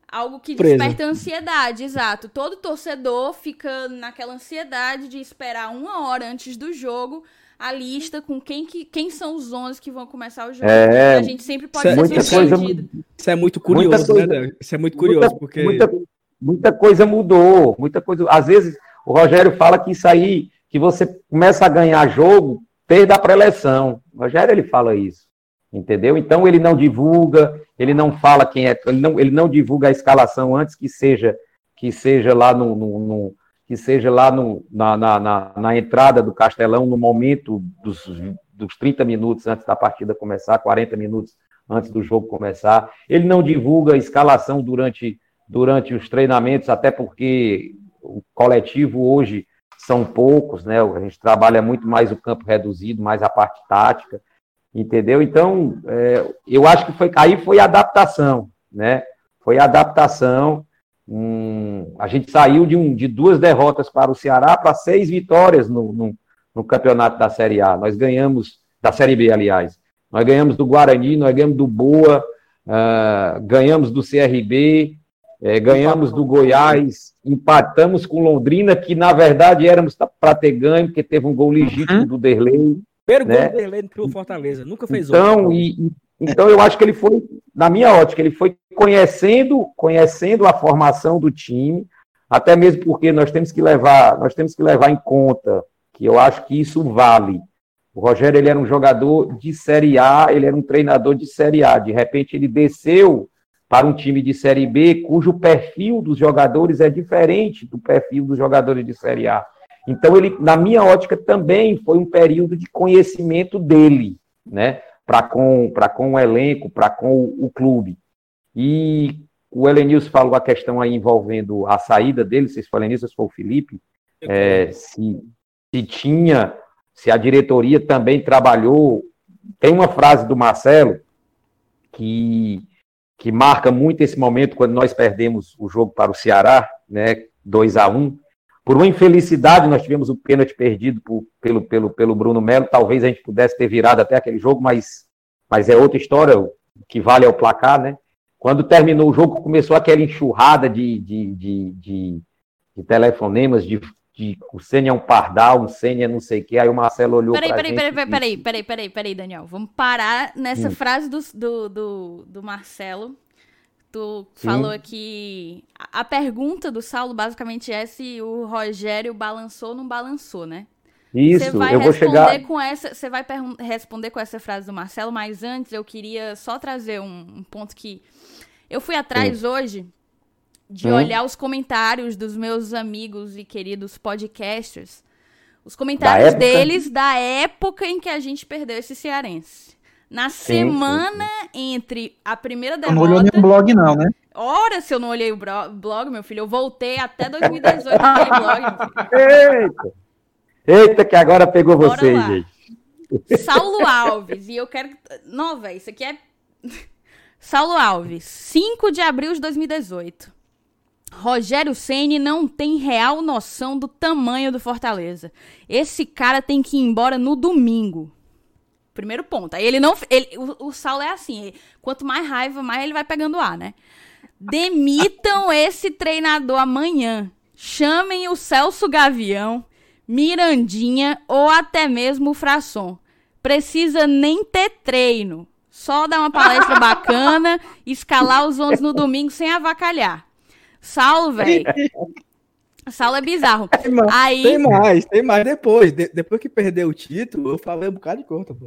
Algo que Presa. desperta ansiedade, exato. Todo torcedor fica naquela ansiedade de esperar uma hora antes do jogo a lista com quem, que, quem são os 11 que vão começar o jogo. É, a gente sempre pode isso ser surpreendido. Isso é muito curioso, né? Isso é muito curioso, muita, porque... Muita, muita coisa mudou, muita coisa. Às vezes o Rogério fala que isso aí, que você começa a ganhar jogo desde a pré-eleição. O Rogério ele fala isso, entendeu? Então ele não divulga, ele não fala quem é, ele não, ele não divulga a escalação antes que seja que seja lá no, no, no que seja lá no, na, na, na, na, entrada do Castelão, no momento dos, dos 30 minutos antes da partida começar, 40 minutos antes do jogo começar. Ele não divulga a escalação durante durante os treinamentos, até porque o coletivo hoje são poucos, né? A gente trabalha muito mais o campo reduzido, mais a parte tática, entendeu? Então, é, eu acho que foi aí foi adaptação, né? Foi adaptação. Hum, a gente saiu de, um, de duas derrotas para o Ceará para seis vitórias no, no, no campeonato da Série A. Nós ganhamos da Série B, aliás. Nós ganhamos do Guarani, nós ganhamos do Boa, uh, ganhamos do CRB, é, ganhamos do Goiás, empatamos com Londrina, que na verdade éramos para ter ganho, porque teve um gol legítimo uhum. do Derlei. Primeiro né? gol do pro Fortaleza, nunca fez então, outro. E, então eu acho que ele foi, na minha ótica, ele foi conhecendo, conhecendo a formação do time, até mesmo porque nós temos que levar, nós temos que levar em conta que eu acho que isso vale. O Rogério ele era um jogador de Série A, ele era um treinador de Série A. De repente ele desceu para um time de Série B, cujo perfil dos jogadores é diferente do perfil dos jogadores de Série A. Então, ele, na minha ótica, também foi um período de conhecimento dele, né? Para com, com o elenco, para com o, o, clube. E o Elenilson falou a questão aí envolvendo a saída dele, se foi o Elenilson, se foi o Felipe, é, se, se tinha, se a diretoria também trabalhou. Tem uma frase do Marcelo que que marca muito esse momento quando nós perdemos o jogo para o Ceará, né, 2 a 1 Por uma infelicidade, nós tivemos o pênalti perdido por, pelo, pelo, pelo Bruno Melo. Talvez a gente pudesse ter virado até aquele jogo, mas, mas é outra história, o que vale é o placar, né? Quando terminou o jogo, começou aquela enxurrada de, de, de, de, de telefonemas, de de o Sênia é um pardal, o Sênia é não sei o que, aí o Marcelo olhou peraí, pra peraí, gente. Peraí, peraí, peraí, peraí, peraí, peraí, Daniel. Vamos parar nessa hum. frase do, do, do, do, Marcelo. Tu Sim. falou que a pergunta do Saulo basicamente é se o Rogério balançou ou não balançou, né? Isso, eu vou chegar... Com essa, você vai responder com essa frase do Marcelo, mas antes eu queria só trazer um, um ponto que eu fui atrás Sim. hoje de hum? olhar os comentários dos meus amigos e queridos podcasters. Os comentários da deles da época em que a gente perdeu esse cearense. Na semana sim, sim. entre a primeira derrota. Não olhou nenhum blog, não, né? Ora, se eu não olhei o blog, meu filho, eu voltei até 2018 naquele blog. *laughs* Eita! Eita, que agora pegou Bora você, lá. gente. Saulo Alves, e eu quero. Não, velho, isso aqui é. *laughs* Saulo Alves, 5 de abril de 2018. Rogério Ceni não tem real noção do tamanho do Fortaleza. Esse cara tem que ir embora no domingo. Primeiro ponto. Aí ele não. Ele, o, o Saulo é assim: quanto mais raiva, mais ele vai pegando ar, né? Demitam *laughs* esse treinador amanhã. Chamem o Celso Gavião, Mirandinha ou até mesmo o Frasson. Precisa nem ter treino. Só dar uma palestra *laughs* bacana, escalar os 11 no domingo sem avacalhar. Saulo, velho. Saulo é bizarro. Tem mais, aí... tem mais, tem mais. Depois, de, depois que perdeu o título, eu falei um bocado de conta, pô.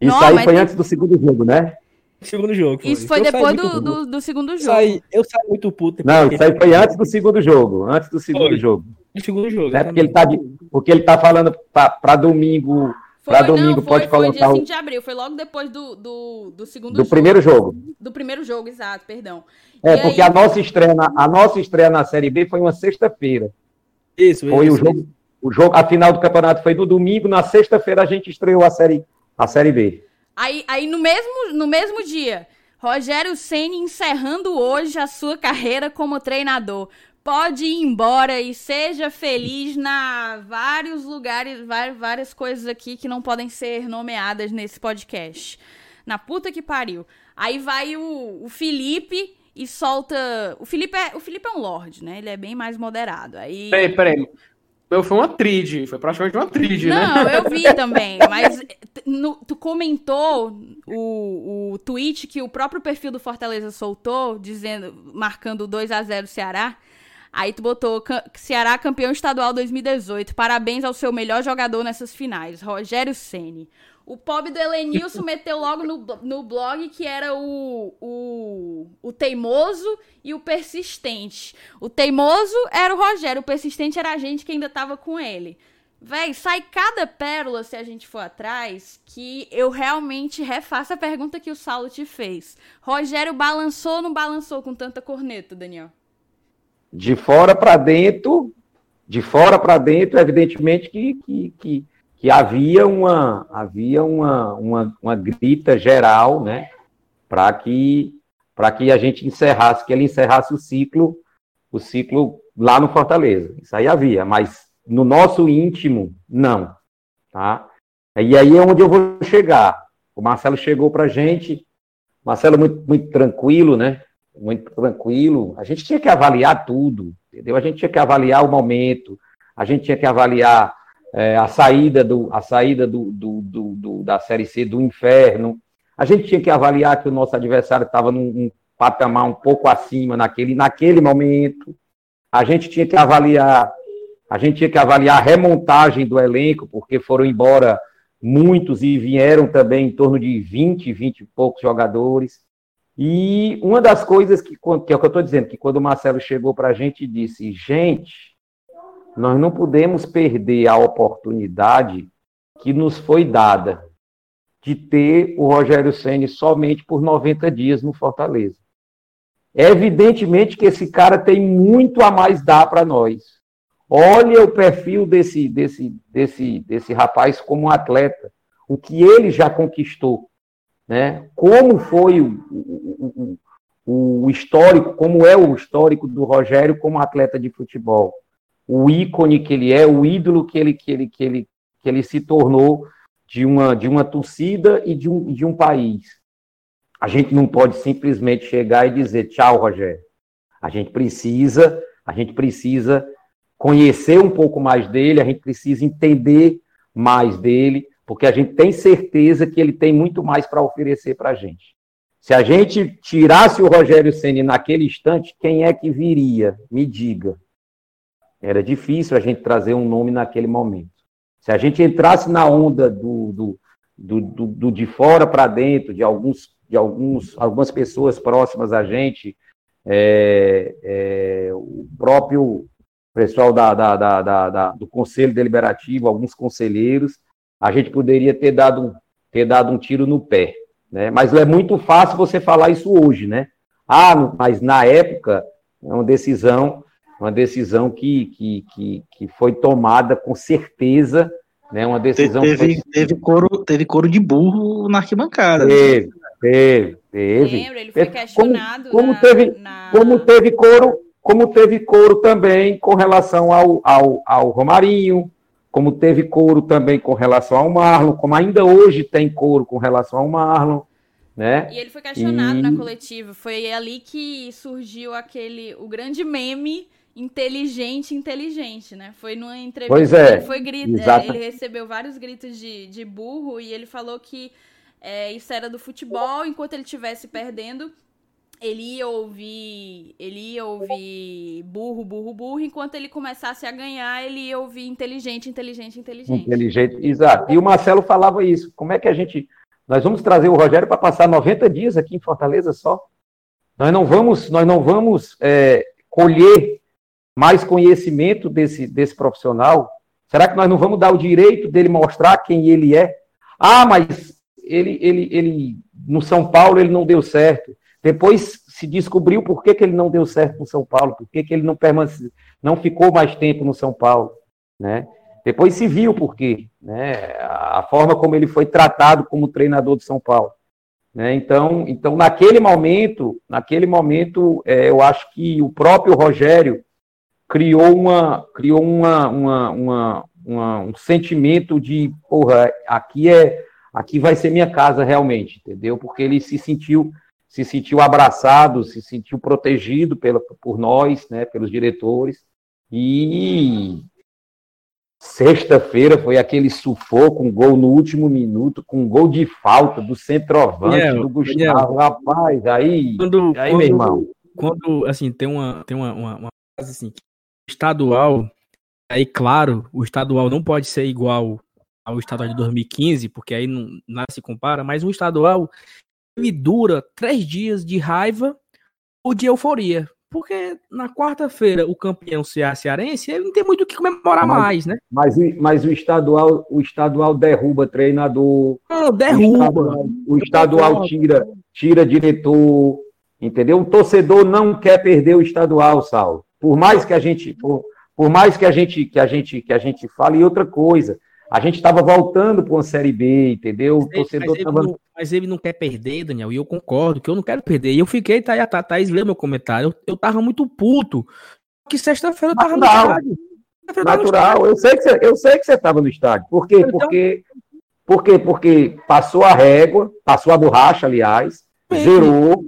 Isso Não, aí foi antes do segundo jogo, né? Segundo jogo. Foi. Isso foi eu depois do, do, do, segundo jogo. Saí, eu saí muito puto. Não, isso aí foi antes do segundo jogo. Antes do segundo foi. jogo. Do segundo jogo. É porque ele, tá de, porque ele tá falando para domingo. Para domingo, não, foi, pode colocar. Foi dia 5 de abril, foi logo depois do, do, do segundo do jogo. Do primeiro jogo. Do primeiro jogo, exato, perdão. É, e porque aí... a, nossa estreia na, a nossa estreia na Série B foi uma sexta-feira. Isso, Foi isso, o jogo. O jogo, a final do campeonato foi no domingo, na sexta-feira a gente estreou a série, a série B. Aí, aí no, mesmo, no mesmo dia, Rogério Ceni encerrando hoje a sua carreira como treinador. Pode ir embora e seja feliz na vários lugares, várias coisas aqui que não podem ser nomeadas nesse podcast. Na puta que pariu. Aí vai o, o Felipe e solta. O Felipe, é, o Felipe é um Lorde, né? Ele é bem mais moderado. Aí... Peraí, peraí. Foi uma trid, foi praticamente uma trid, né? Não, eu vi também, *laughs* mas no, tu comentou o, o tweet que o próprio perfil do Fortaleza soltou, dizendo, marcando 2 a 0 Ceará. Aí tu botou Ceará campeão estadual 2018. Parabéns ao seu melhor jogador nessas finais, Rogério Ceni. O pobre do Elenilson *laughs* meteu logo no, no blog que era o, o, o teimoso e o persistente. O teimoso era o Rogério, o persistente era a gente que ainda tava com ele. Véi, sai cada pérola se a gente for atrás que eu realmente refaço a pergunta que o Saulo te fez. Rogério balançou ou não balançou com tanta corneta, Daniel? De fora para dentro, de fora para dentro, evidentemente que, que, que que havia uma havia uma, uma, uma grita geral, né, para que para que a gente encerrasse, que ele encerrasse o ciclo, o ciclo lá no Fortaleza. Isso aí havia, mas no nosso íntimo não, tá? E aí é onde eu vou chegar. O Marcelo chegou para a gente, Marcelo muito muito tranquilo, né? Muito tranquilo. A gente tinha que avaliar tudo, entendeu? A gente tinha que avaliar o momento, a gente tinha que avaliar é, a saída, do, a saída do, do, do, da Série C do inferno. A gente tinha que avaliar que o nosso adversário estava num, num patamar um pouco acima naquele, naquele momento. A gente tinha que avaliar, a gente tinha que avaliar a remontagem do elenco, porque foram embora muitos e vieram também em torno de 20, 20 e poucos jogadores. E uma das coisas que, que é o que eu estou dizendo, que quando o Marcelo chegou para a gente disse, gente, nós não podemos perder a oportunidade que nos foi dada de ter o Rogério Ceni somente por 90 dias no Fortaleza. É evidentemente que esse cara tem muito a mais dar para nós. Olha o perfil desse, desse, desse, desse rapaz como atleta, o que ele já conquistou, né? Como foi o, o, o, o histórico, como é o histórico do Rogério como atleta de futebol o ícone que ele é, o ídolo que ele, que ele, que ele, que ele se tornou de uma, de uma torcida e de um, de um país. A gente não pode simplesmente chegar e dizer tchau, Rogério. A gente precisa, a gente precisa conhecer um pouco mais dele, a gente precisa entender mais dele, porque a gente tem certeza que ele tem muito mais para oferecer para a gente. Se a gente tirasse o Rogério Ceni naquele instante, quem é que viria? Me diga. Era difícil a gente trazer um nome naquele momento. Se a gente entrasse na onda do, do, do, do, do de fora para dentro, de, alguns, de alguns, algumas pessoas próximas a gente, é, é, o próprio pessoal da, da, da, da, do Conselho Deliberativo, alguns conselheiros, a gente poderia ter dado, ter dado um tiro no pé. Né? Mas é muito fácil você falar isso hoje, né? Ah, mas na época é uma decisão, uma decisão que, que, que, que foi tomada com certeza, né? Uma decisão teve, foi... teve couro, teve couro de burro na arquibancada. Teve, teve, teve. Lembra, ele foi questionado como, como na, teve, na... como teve couro, como teve couro também com relação ao, ao, ao Romarinho, como teve couro também com relação ao Marlon, como ainda hoje tem couro com relação ao Marlon, né? E ele foi questionado e... na coletiva. Foi ali que surgiu aquele o grande meme inteligente, inteligente, né? Foi numa entrevista. Pois é. Ele, foi grita, é, ele recebeu vários gritos de, de burro e ele falou que é, isso era do futebol. Enquanto ele estivesse perdendo, ele ia ouvir, ele ia ouvir burro, burro, burro, enquanto ele começasse a ganhar, ele ia ouvir inteligente, inteligente, inteligente. Inteligente, exato. E o Marcelo falava isso. Como é que a gente. Nós vamos trazer o Rogério para passar 90 dias aqui em Fortaleza só. Nós não vamos, nós não vamos é, colher mais conhecimento desse, desse profissional. Será que nós não vamos dar o direito dele mostrar quem ele é? Ah, mas ele, ele, ele no São Paulo ele não deu certo. Depois se descobriu por que, que ele não deu certo no São Paulo, por que, que ele não permaneceu, não ficou mais tempo no São Paulo, né? Depois se viu por quê, né? A forma como ele foi tratado como treinador de São Paulo, né? Então, então naquele momento, naquele momento, é, eu acho que o próprio Rogério criou uma, criou uma, uma, uma, uma um sentimento de, porra, aqui é, aqui vai ser minha casa realmente, entendeu? Porque ele se sentiu se sentiu abraçado, se sentiu protegido pela, por nós, né, pelos diretores. E sexta-feira foi aquele sufoco, um gol no último minuto, com um gol de falta do centroavante, Daniel, do Gustavo. Daniel, Rapaz, aí, quando, aí quando, meu irmão. Quando, assim, tem uma, tem uma, uma, uma frase assim, estadual, aí, claro, o estadual não pode ser igual ao estadual de 2015, porque aí não, nada se compara, mas o estadual ele dura três dias de raiva ou de euforia. Porque na quarta-feira o campeão Ceará cearense ele não tem muito o que comemorar mas, mais, né? Mas, mas o estadual o estadual derruba treinador. Não, derruba. O estadual, o estadual tira, tira diretor, entendeu? O torcedor não quer perder o estadual, Saulo. Por mais que a gente por, por mais que a gente que a gente que a gente fale outra coisa, a gente estava voltando para uma Série B, entendeu? Mas, torcedor mas, ele tava... não, mas ele não quer perder, Daniel, e eu concordo que eu não quero perder. E eu fiquei, tá, a Thaís leu meu comentário, eu, eu tava muito puto, que sexta-feira eu tava Natural. no estádio. Natural, eu sei que você, eu sei que você estava no estádio. Por quê? Então... Porque, porque, porque passou a régua, passou a borracha, aliás, zerou,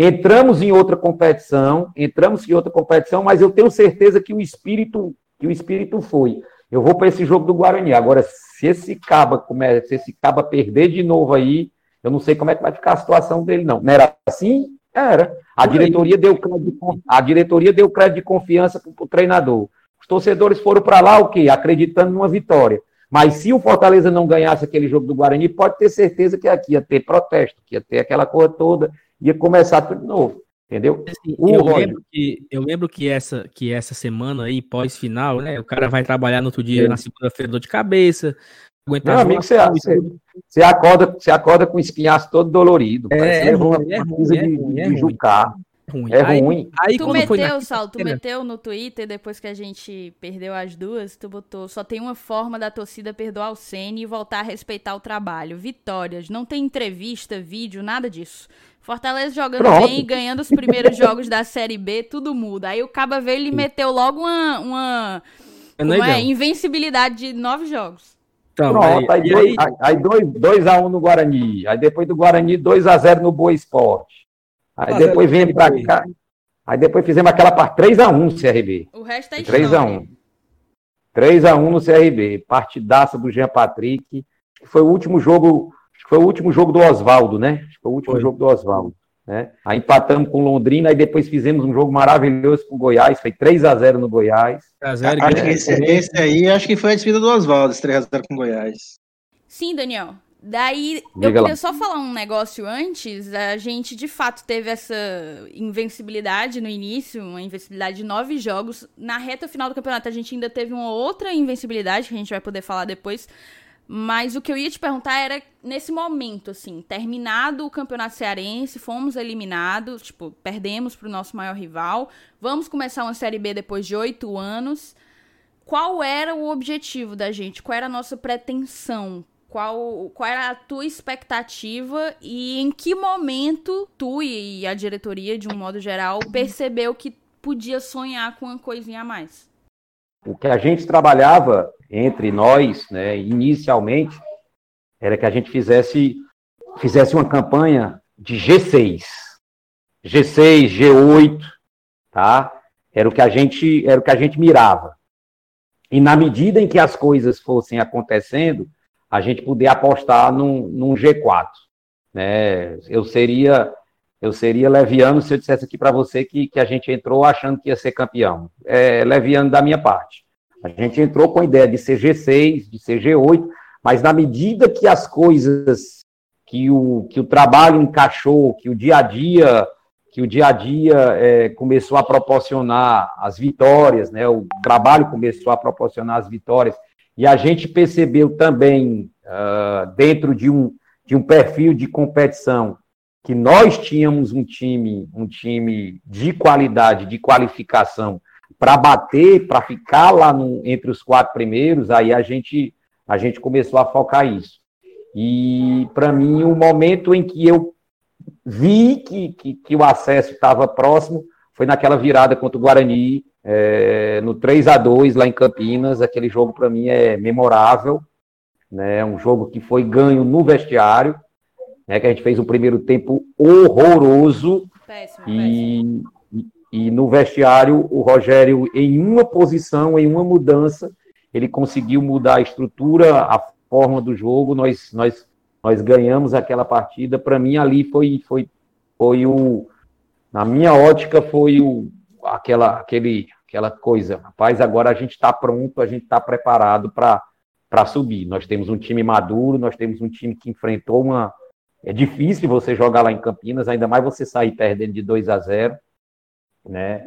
entramos em outra competição, entramos em outra competição, mas eu tenho certeza que o espírito, que o espírito foi. Eu vou para esse jogo do Guarani. Agora, se esse caba começa, se esse caba perder de novo aí, eu não sei como é que vai ficar a situação dele, não. Não era assim? Era. A diretoria deu crédito, a diretoria deu crédito de confiança para o treinador. Os torcedores foram para lá o quê? Acreditando numa vitória. Mas se o Fortaleza não ganhasse aquele jogo do Guarani, pode ter certeza que aqui ia ter protesto, que ia ter aquela coisa toda, ia começar tudo de novo. Entendeu? Assim, eu, lembro que, eu lembro que essa, que essa semana aí, pós-final, né? O cara vai trabalhar no outro dia, na segunda-feira, dor de cabeça. Meu amigo, você, você, você, acorda, você acorda com o espinhaço todo dolorido. É, é ruim, é ruim, é ruim, é ruim. Ruim. É aí, ruim. Aí, tu meteu, na... Sal, tu meteu no Twitter, depois que a gente perdeu as duas, tu botou, só tem uma forma da torcida perdoar o Senna e voltar a respeitar o trabalho. Vitórias, não tem entrevista, vídeo, nada disso. Fortaleza jogando Pronto. bem, ganhando os primeiros jogos da Série B, tudo muda. Aí o Caba veio e meteu logo uma, uma, uma invencibilidade de nove jogos. Então, Pronto, aí, aí, aí, aí 2x1 um no Guarani. Aí depois do Guarani, 2x0 no Boa Esporte. Aí depois vem pra cá. Aí depois fizemos aquela parte 3x1 no CRB. O resto é 3x1. 3x1 no CRB. Partidaça do Jean Patrick. Foi o último jogo foi o último jogo do Oswaldo, né? Foi o último foi. jogo do Oswaldo. Né? Aí empatamos com Londrina, e depois fizemos um jogo maravilhoso com o Goiás, foi 3 a 0 no Goiás. 3 a 0, acho que esse, esse, aí acho que foi a despedida do Oswaldo, esse 3 a 0 com o Goiás. Sim, Daniel. Daí, Diga eu queria lá. só falar um negócio antes. A gente, de fato, teve essa invencibilidade no início, uma invencibilidade de nove jogos. Na reta final do campeonato, a gente ainda teve uma outra invencibilidade, que a gente vai poder falar depois. Mas o que eu ia te perguntar era nesse momento, assim, terminado o campeonato cearense, fomos eliminados, tipo, perdemos para o nosso maior rival, vamos começar uma Série B depois de oito anos. Qual era o objetivo da gente? Qual era a nossa pretensão? Qual, qual era a tua expectativa e em que momento tu e a diretoria, de um modo geral, percebeu que podia sonhar com uma coisinha a mais? O que a gente trabalhava entre nós, né, inicialmente, era que a gente fizesse, fizesse uma campanha de G6. G6, G8, tá? Era o que a gente, era o que a gente mirava. E na medida em que as coisas fossem acontecendo, a gente poder apostar num, num G4. Né? Eu seria eu seria leviano se eu dissesse aqui para você que, que a gente entrou achando que ia ser campeão. É leviano da minha parte. A gente entrou com a ideia de ser G6, de ser G8, mas na medida que as coisas, que o, que o trabalho encaixou, que o dia a dia, que o dia a dia é, começou a proporcionar as vitórias, né? O trabalho começou a proporcionar as vitórias e a gente percebeu também uh, dentro de um de um perfil de competição que nós tínhamos um time, um time de qualidade, de qualificação para bater, para ficar lá no, entre os quatro primeiros, aí a gente, a gente começou a focar isso. E para mim, o momento em que eu vi que, que, que o acesso estava próximo foi naquela virada contra o Guarani, é, no 3 a 2 lá em Campinas. Aquele jogo para mim é memorável, né? Um jogo que foi ganho no vestiário, né? Que a gente fez um primeiro tempo horroroso péssimo, e péssimo. E no vestiário, o Rogério, em uma posição, em uma mudança, ele conseguiu mudar a estrutura, a forma do jogo. Nós, nós, nós ganhamos aquela partida. Para mim, ali foi, foi, foi o. Na minha ótica, foi o, aquela, aquele, aquela coisa. Rapaz, agora a gente está pronto, a gente está preparado para subir. Nós temos um time maduro, nós temos um time que enfrentou uma. É difícil você jogar lá em Campinas, ainda mais você sair perdendo de 2 a 0 né?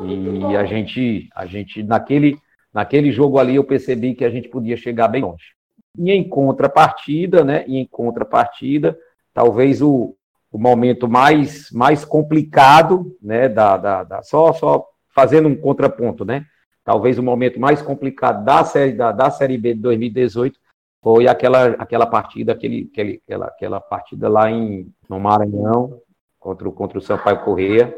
E a gente, a gente naquele, naquele jogo ali eu percebi que a gente podia chegar bem longe. E em contrapartida, né? E em contrapartida, talvez o, o momento mais, mais complicado, né? Da, da, da, só, só fazendo um contraponto, né? Talvez o momento mais complicado da série da, da série B de 2018 foi aquela, aquela partida, aquele, aquele, aquela, aquela partida lá em, no Maranhão contra, o, contra o Sampaio Correia,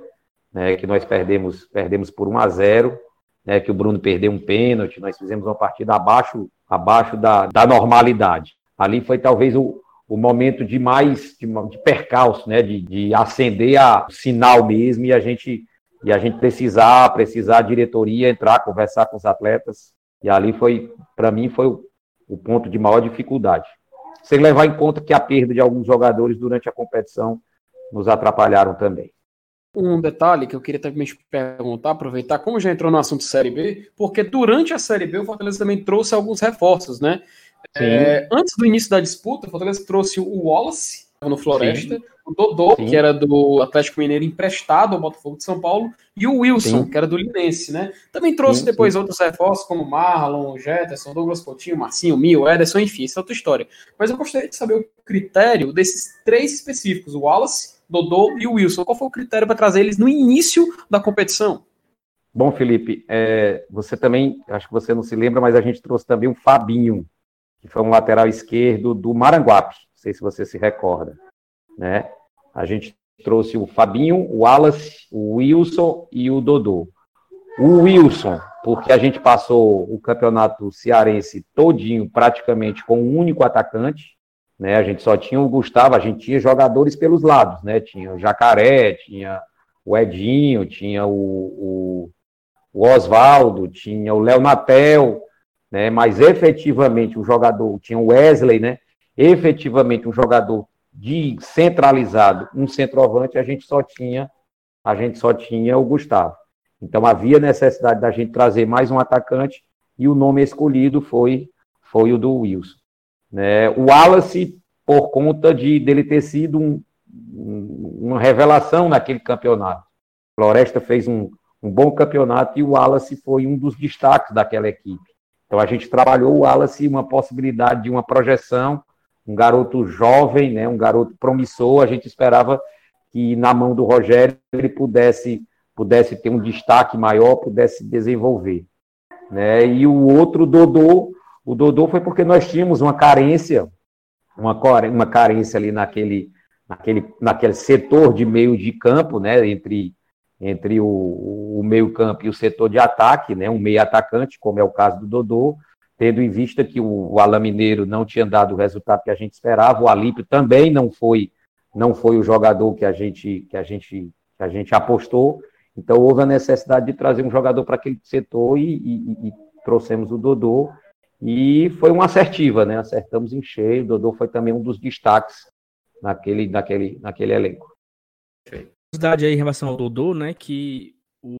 né, que nós perdemos, perdemos por 1 a 0, né, que o Bruno perdeu um pênalti, nós fizemos uma partida abaixo, abaixo da, da normalidade. Ali foi talvez o, o momento de mais de, de percalço, né, de, de acender a sinal mesmo e a gente e a gente precisar, precisar a diretoria entrar, conversar com os atletas. E ali foi, para mim, foi o, o ponto de maior dificuldade. Sem levar em conta que a perda de alguns jogadores durante a competição nos atrapalharam também um detalhe que eu queria também te perguntar, aproveitar, como já entrou no assunto Série B, porque durante a Série B o Fortaleza também trouxe alguns reforços, né? É, antes do início da disputa, o Fortaleza trouxe o Wallace, no Floresta, Sim. o Dodô, Sim. que era do Atlético Mineiro emprestado ao Botafogo de São Paulo, e o Wilson, Sim. que era do Linense, né? Também trouxe depois outros reforços, como Marlon, Jetterson, Douglas Coutinho, Marcinho, Mil, Ederson, enfim, isso é outra história. Mas eu gostaria de saber o critério desses três específicos, o Wallace, Dodô e o Wilson. Qual foi o critério para trazer eles no início da competição? Bom, Felipe, é, você também, acho que você não se lembra, mas a gente trouxe também o Fabinho, que foi um lateral esquerdo do Maranguape, sei se você se recorda, né? A gente trouxe o Fabinho, o Wallace, o Wilson e o Dodô. O Wilson, porque a gente passou o campeonato cearense todinho praticamente com um único atacante, né? A gente só tinha o Gustavo, a gente tinha jogadores pelos lados, né? Tinha o Jacaré, tinha o Edinho, tinha o, o, o Oswaldo, tinha o Léo Natel, né? Mas efetivamente o jogador, tinha o Wesley, né? Efetivamente um jogador de centralizado, um centroavante, a gente só tinha a gente só tinha o Gustavo. Então havia necessidade da gente trazer mais um atacante e o nome escolhido foi foi o do Wilson. Né? O Wallace, por conta de dele ter sido um, um, uma revelação naquele campeonato. Floresta fez um, um bom campeonato e o Wallace foi um dos destaques daquela equipe. Então a gente trabalhou o Wallace uma possibilidade de uma projeção, um garoto jovem, né, um garoto promissor. A gente esperava que na mão do Rogério ele pudesse pudesse ter um destaque maior, pudesse desenvolver. Né? E o outro Dodô, o Dodô foi porque nós tínhamos uma carência, uma, uma carência ali naquele, naquele, naquele setor de meio de campo, né? entre entre o, o meio-campo e o setor de ataque, né, um meio atacante, como é o caso do Dodô, tendo em vista que o, Alain Mineiro não tinha dado o resultado que a gente esperava, o Alípio também não foi não foi o jogador que a gente que a gente que a gente apostou, então houve a necessidade de trazer um jogador para aquele setor e, e, e, trouxemos o Dodô e foi uma assertiva, né? Acertamos em cheio. O Dodô foi também um dos destaques naquele naquele naquele elenco curiosidade aí em relação ao Dodô, né? Que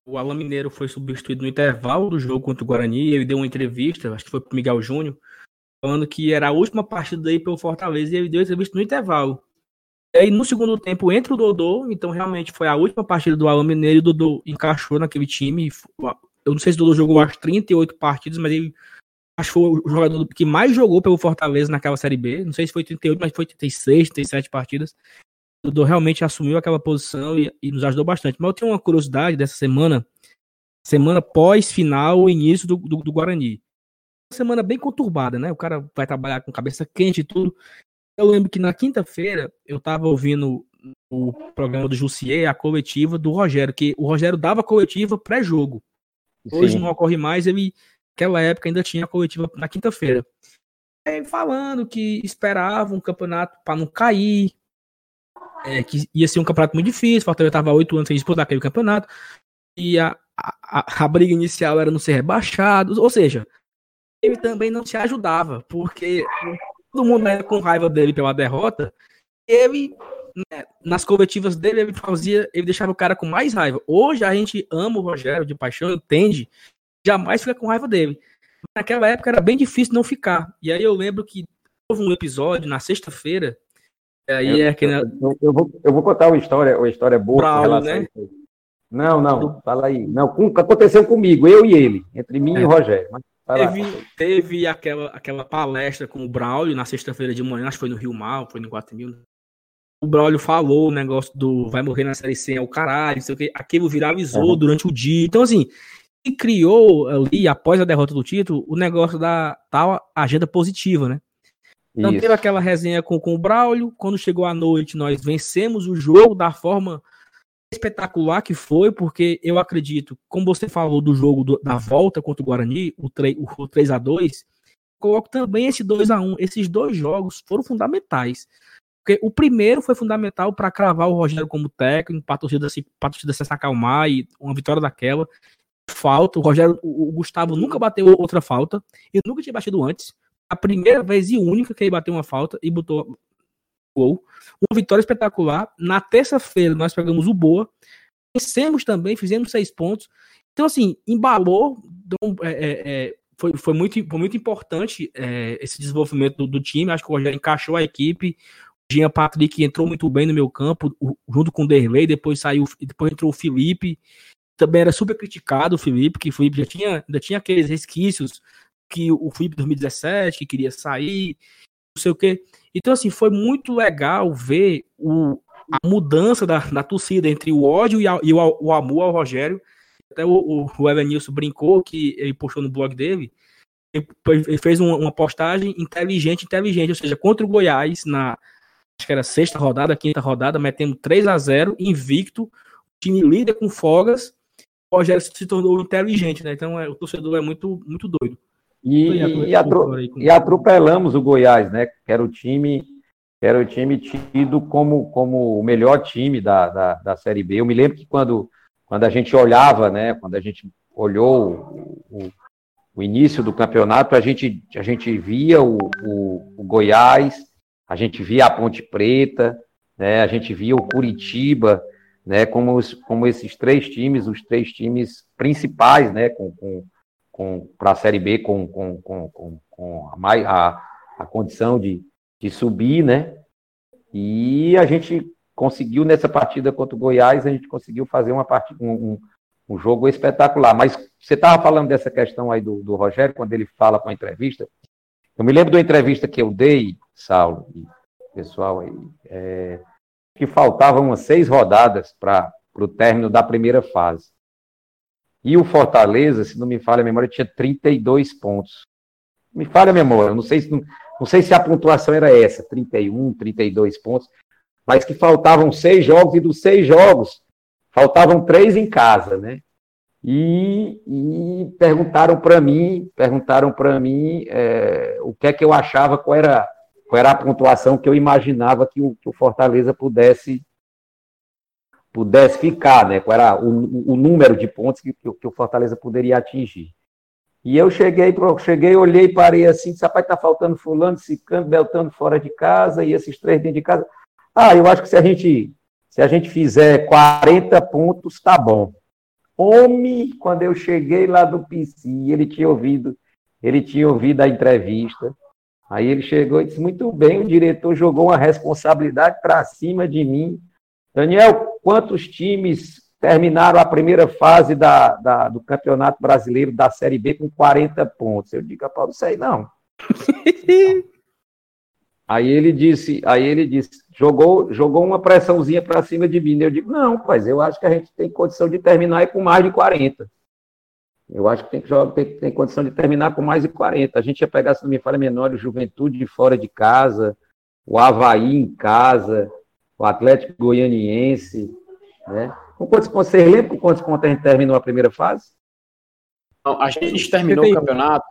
o Alain Mineiro foi substituído no intervalo do jogo contra o Guarani. Ele deu uma entrevista, acho que foi pro Miguel Júnior, falando que era a última partida dele pelo Fortaleza e ele deu entrevista no intervalo. E aí, no segundo tempo, entra o Dodô, então realmente foi a última partida do Alain Mineiro e o Dodô encaixou naquele time. Eu não sei se o Dodô jogou as 38 partidas, mas ele acho que foi o jogador que mais jogou pelo Fortaleza naquela Série B. Não sei se foi 38, mas foi 36, 37 partidas. Dodô realmente assumiu aquela posição e, e, nos ajudou bastante. Mas eu tenho uma curiosidade dessa semana, semana pós-final, início do, do, do Guarani. Uma semana bem conturbada, né? O cara vai trabalhar com cabeça quente e tudo. Eu lembro que na quinta-feira eu tava ouvindo o programa do Jussier, a coletiva do Rogério, que o Rogério dava coletiva pré-jogo. Hoje Sim. não ocorre mais, ele, naquela época, ainda tinha coletiva na quinta-feira. Falando que esperava um campeonato para não cair, é, que ia ser um campeonato muito difícil, o Fortaleza estava oito anos sem disputar aquele campeonato, e a, a, a, briga inicial era não ser rebaixado, ou seja, ele também não se ajudava, porque todo mundo era com raiva dele pela derrota, ele, né, nas coletivas dele, ele fazia, ele deixava o cara com mais raiva. Hoje a gente ama o Rogério de paixão, entende, jamais fica com raiva dele. Naquela época era bem difícil não ficar. E aí eu lembro que houve um episódio na sexta-feira Aí eu, é que. Eu, eu, vou, eu vou contar uma história, uma história boa Braulio, né? Não, não, fala aí. Não, com, aconteceu comigo, eu e ele, entre mim é. e o Rogério. teve, teve aquela, aquela palestra com o Braulio na sexta-feira de manhã, acho que foi no Rio Mal, foi no 4 mil. O Braulio falou o negócio do vai morrer na série C é o caralho, não sei o que. Aquilo viralizou uhum. durante o dia. Então, assim, e criou ali, após a derrota do título, o negócio da tal agenda positiva, né? Então Isso. teve aquela resenha com, com o Braulio. Quando chegou a noite, nós vencemos o jogo da forma espetacular que foi, porque eu acredito, como você falou do jogo do, da volta contra o Guarani, o, 3, o 3 a 2 coloco também esse 2 a 1 Esses dois jogos foram fundamentais. Porque o primeiro foi fundamental para cravar o Rogério como técnico, para a torcida, se, torcida se acalmar e uma vitória daquela. Falta, o Rogério, o, o Gustavo nunca bateu outra falta, e nunca tinha batido antes a primeira vez e única que ele bateu uma falta e botou gol. Uma vitória espetacular. Na terça-feira nós pegamos o Boa, vencemos também, fizemos seis pontos. Então, assim, embalou. Então, é, é, é, foi, foi, muito, foi muito importante é, esse desenvolvimento do, do, time. Acho que o Rogério encaixou a equipe. O Jean Patrick entrou muito bem no meu campo, junto com o Derlei. Depois saiu, depois entrou o Felipe. Também era super criticado o Felipe, que o Felipe já tinha, ainda tinha aqueles resquícios que o Felipe 2017, que queria sair, não sei o quê. Então, assim, foi muito legal ver o, a mudança da, da torcida entre o ódio e, a, e o, o, amor ao Rogério. Até o, o, o Evanilson brincou que ele postou no blog dele. Ele, fez uma, uma, postagem inteligente, inteligente, ou seja, contra o Goiás, na acho que era sexta rodada, quinta rodada, metendo 3 a 0 invicto, time líder com folgas. O Rogério se tornou inteligente, né? Então é, o torcedor é muito, muito doido. E, e, atro, e, atropelamos o Goiás, né? Que era o time, era o time tido como, como o melhor time da, da, da Série B. Eu me lembro que quando, quando a gente olhava, né? Quando a gente olhou o, o início do campeonato, a gente, a gente via o, o, o Goiás, a gente via a Ponte Preta, né? A gente via o Curitiba, né? Como, os, como esses três times, os três times principais, né? Com, com para a Série B com, com, com, com a, a, a, condição de, de subir, né? E a gente conseguiu nessa partida contra o Goiás, a gente conseguiu fazer uma partida, um, um jogo espetacular. Mas você estava falando dessa questão aí do, do Rogério, quando ele fala com a entrevista. Eu me lembro da entrevista que eu dei, Saulo, e pessoal aí, é, que faltavam umas seis rodadas para o término da primeira fase. E o Fortaleza, se não me falha a memória, tinha 32 pontos. Me falha a memória, não sei se, não, não sei se a pontuação era essa, 31, 32 pontos, mas que faltavam seis jogos, e dos seis jogos, faltavam três em casa, né? E, e perguntaram para mim, perguntaram para mim é, o que é que eu achava, qual era, qual era a pontuação que eu imaginava que o, que o Fortaleza pudesse pudesse ficar, né? Qual era o, o número de pontos que, que, o Fortaleza poderia atingir. E eu cheguei, cheguei, olhei, parei assim, disse, rapaz, tá faltando fulano, Cicano, Beltano fora de casa, e esses três dentro de casa. Ah, eu acho que se a gente, se a gente fizer 40 pontos, tá bom. Homem, quando eu cheguei lá do PC, ele tinha ouvido, ele tinha ouvido a entrevista. Aí ele chegou e disse: Muito bem, o diretor jogou uma responsabilidade para cima de mim. Daniel, quantos times terminaram a primeira fase da, da, do Campeonato Brasileiro da Série B com 40 pontos? Eu digo, Paulo, não sei não. *laughs* aí ele disse, aí ele disse, jogou, jogou uma pressãozinha para cima de mim. Eu digo, não, mas eu acho que a gente tem condição de terminar com mais de 40. Eu acho que tem, que jogar, tem, tem condição de terminar com mais de 40. A gente ia pegar, se não me falha menor, o Juventude fora de casa, o Havaí em casa, o Atlético Goianiense, né? Com quantos pontos, você lembra com quantos pontos a gente terminou a primeira fase? Não, a gente terminou 71. o campeonato,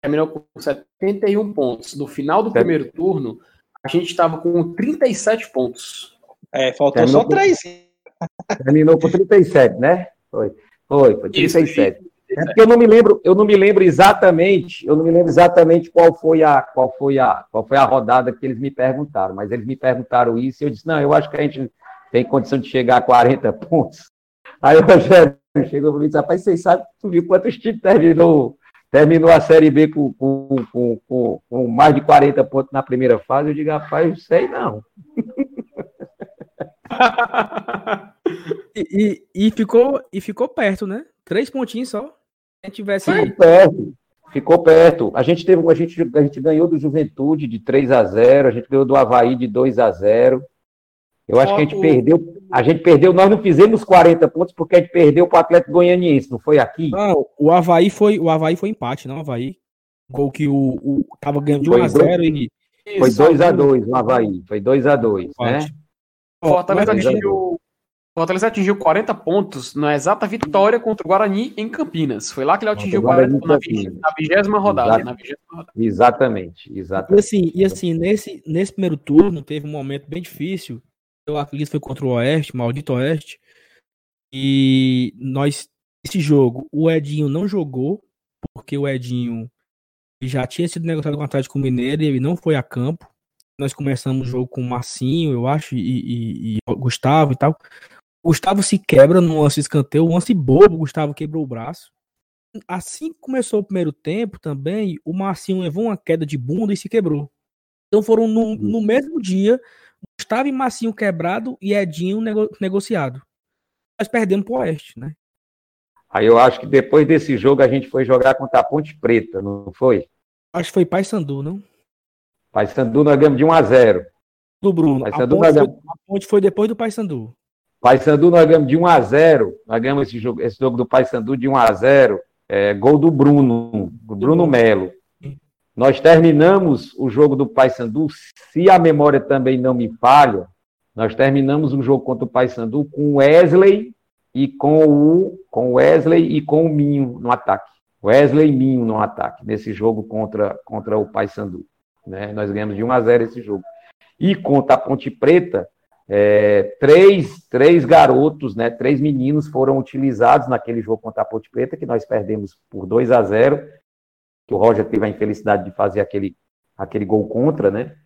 terminou com 71 pontos. No final do primeiro turno, a gente estava com 37 pontos. É, faltou terminou só três. Terminou com 37, né? Foi. Foi, foi 37. Isso, é porque eu não me lembro, eu não me lembro exatamente, eu não me lembro exatamente qual foi a qual foi a qual foi a rodada que eles me perguntaram, mas eles me perguntaram isso e eu disse: "Não, eu acho que a gente tem condição de chegar a 40 *laughs* pontos". Aí o Rogério chegou para mim e disse: "Rapaz, vocês sabem, tu viu quantos times terminou terminou a Série B com, com, com, com, com mais de 40 pontos na primeira fase, eu digo, rapaz, sei não. *laughs* e, e, e, ficou, e ficou perto, né? Três pontinhos só. Tivesse. Ficou perto. Ficou perto. A gente teve, a gente, a gente ganhou do Juventude de 3 a 0 a gente ganhou do Havaí de 2 a 0 Eu acho que a gente perdeu. A gente perdeu, nós não fizemos 40 pontos porque a gente perdeu para o Atlético Goianiense, não foi aqui? Não, o Havaí foi, o Havaí foi empate, não, o Havaí. Gol que o, o tava ganhando de 1 a 0 e foi 2 a 2 no Havaí, foi 2 a 2 né? Fortaleza atingiu, Fortaleza atingiu 40 pontos na exata vitória contra o Guarani em Campinas. Foi lá que ele atingiu 40 pontos na vigésima rodada, rodada. Exatamente, exatamente. E assim, e assim nesse, nesse primeiro turno teve um momento bem difícil eu acredito que foi contra o Oeste, maldito Oeste. E nós, esse jogo, o Edinho não jogou, porque o Edinho já tinha sido negociado com o Atlético Mineiro e ele não foi a campo. Nós começamos o jogo com o Marcinho, eu acho, e, e, e Gustavo e tal. Gustavo se quebra no lance escanteio, um lance bobo, Gustavo quebrou o braço. Assim que começou o primeiro tempo também, o Marcinho levou uma queda de bunda e se quebrou. Então foram no, no mesmo dia Gustavo e Massinho quebrado e Edinho nego negociado. Nós perdemos pro Oeste, né? Aí eu acho que depois desse jogo a gente foi jogar contra a Ponte Preta, não foi? Acho que foi Paysandu, não? Paysandu nós ganhamos de 1 a 0 Do Bruno. a, ponte foi, a ponte foi depois do Paysandu. Paysandu nós ganhamos de 1 a 0 Nós ganhamos esse jogo, esse jogo do Paysandu de 1 a 0 é, Gol do Bruno, do Bruno Melo. Nós terminamos o jogo do Paysandu, se a memória também não me falha, nós terminamos um jogo contra o Paysandu com Wesley e com o com Wesley e com o Minho no ataque. Wesley e Minho no ataque, nesse jogo contra, contra o Paysandu. Né? Nós ganhamos de 1 a 0 esse jogo. E contra a Ponte Preta, é, três, três garotos, né, três meninos foram utilizados naquele jogo contra a Ponte Preta, que nós perdemos por 2 a 0 que o Roger teve a infelicidade de fazer aquele, aquele gol contra, né?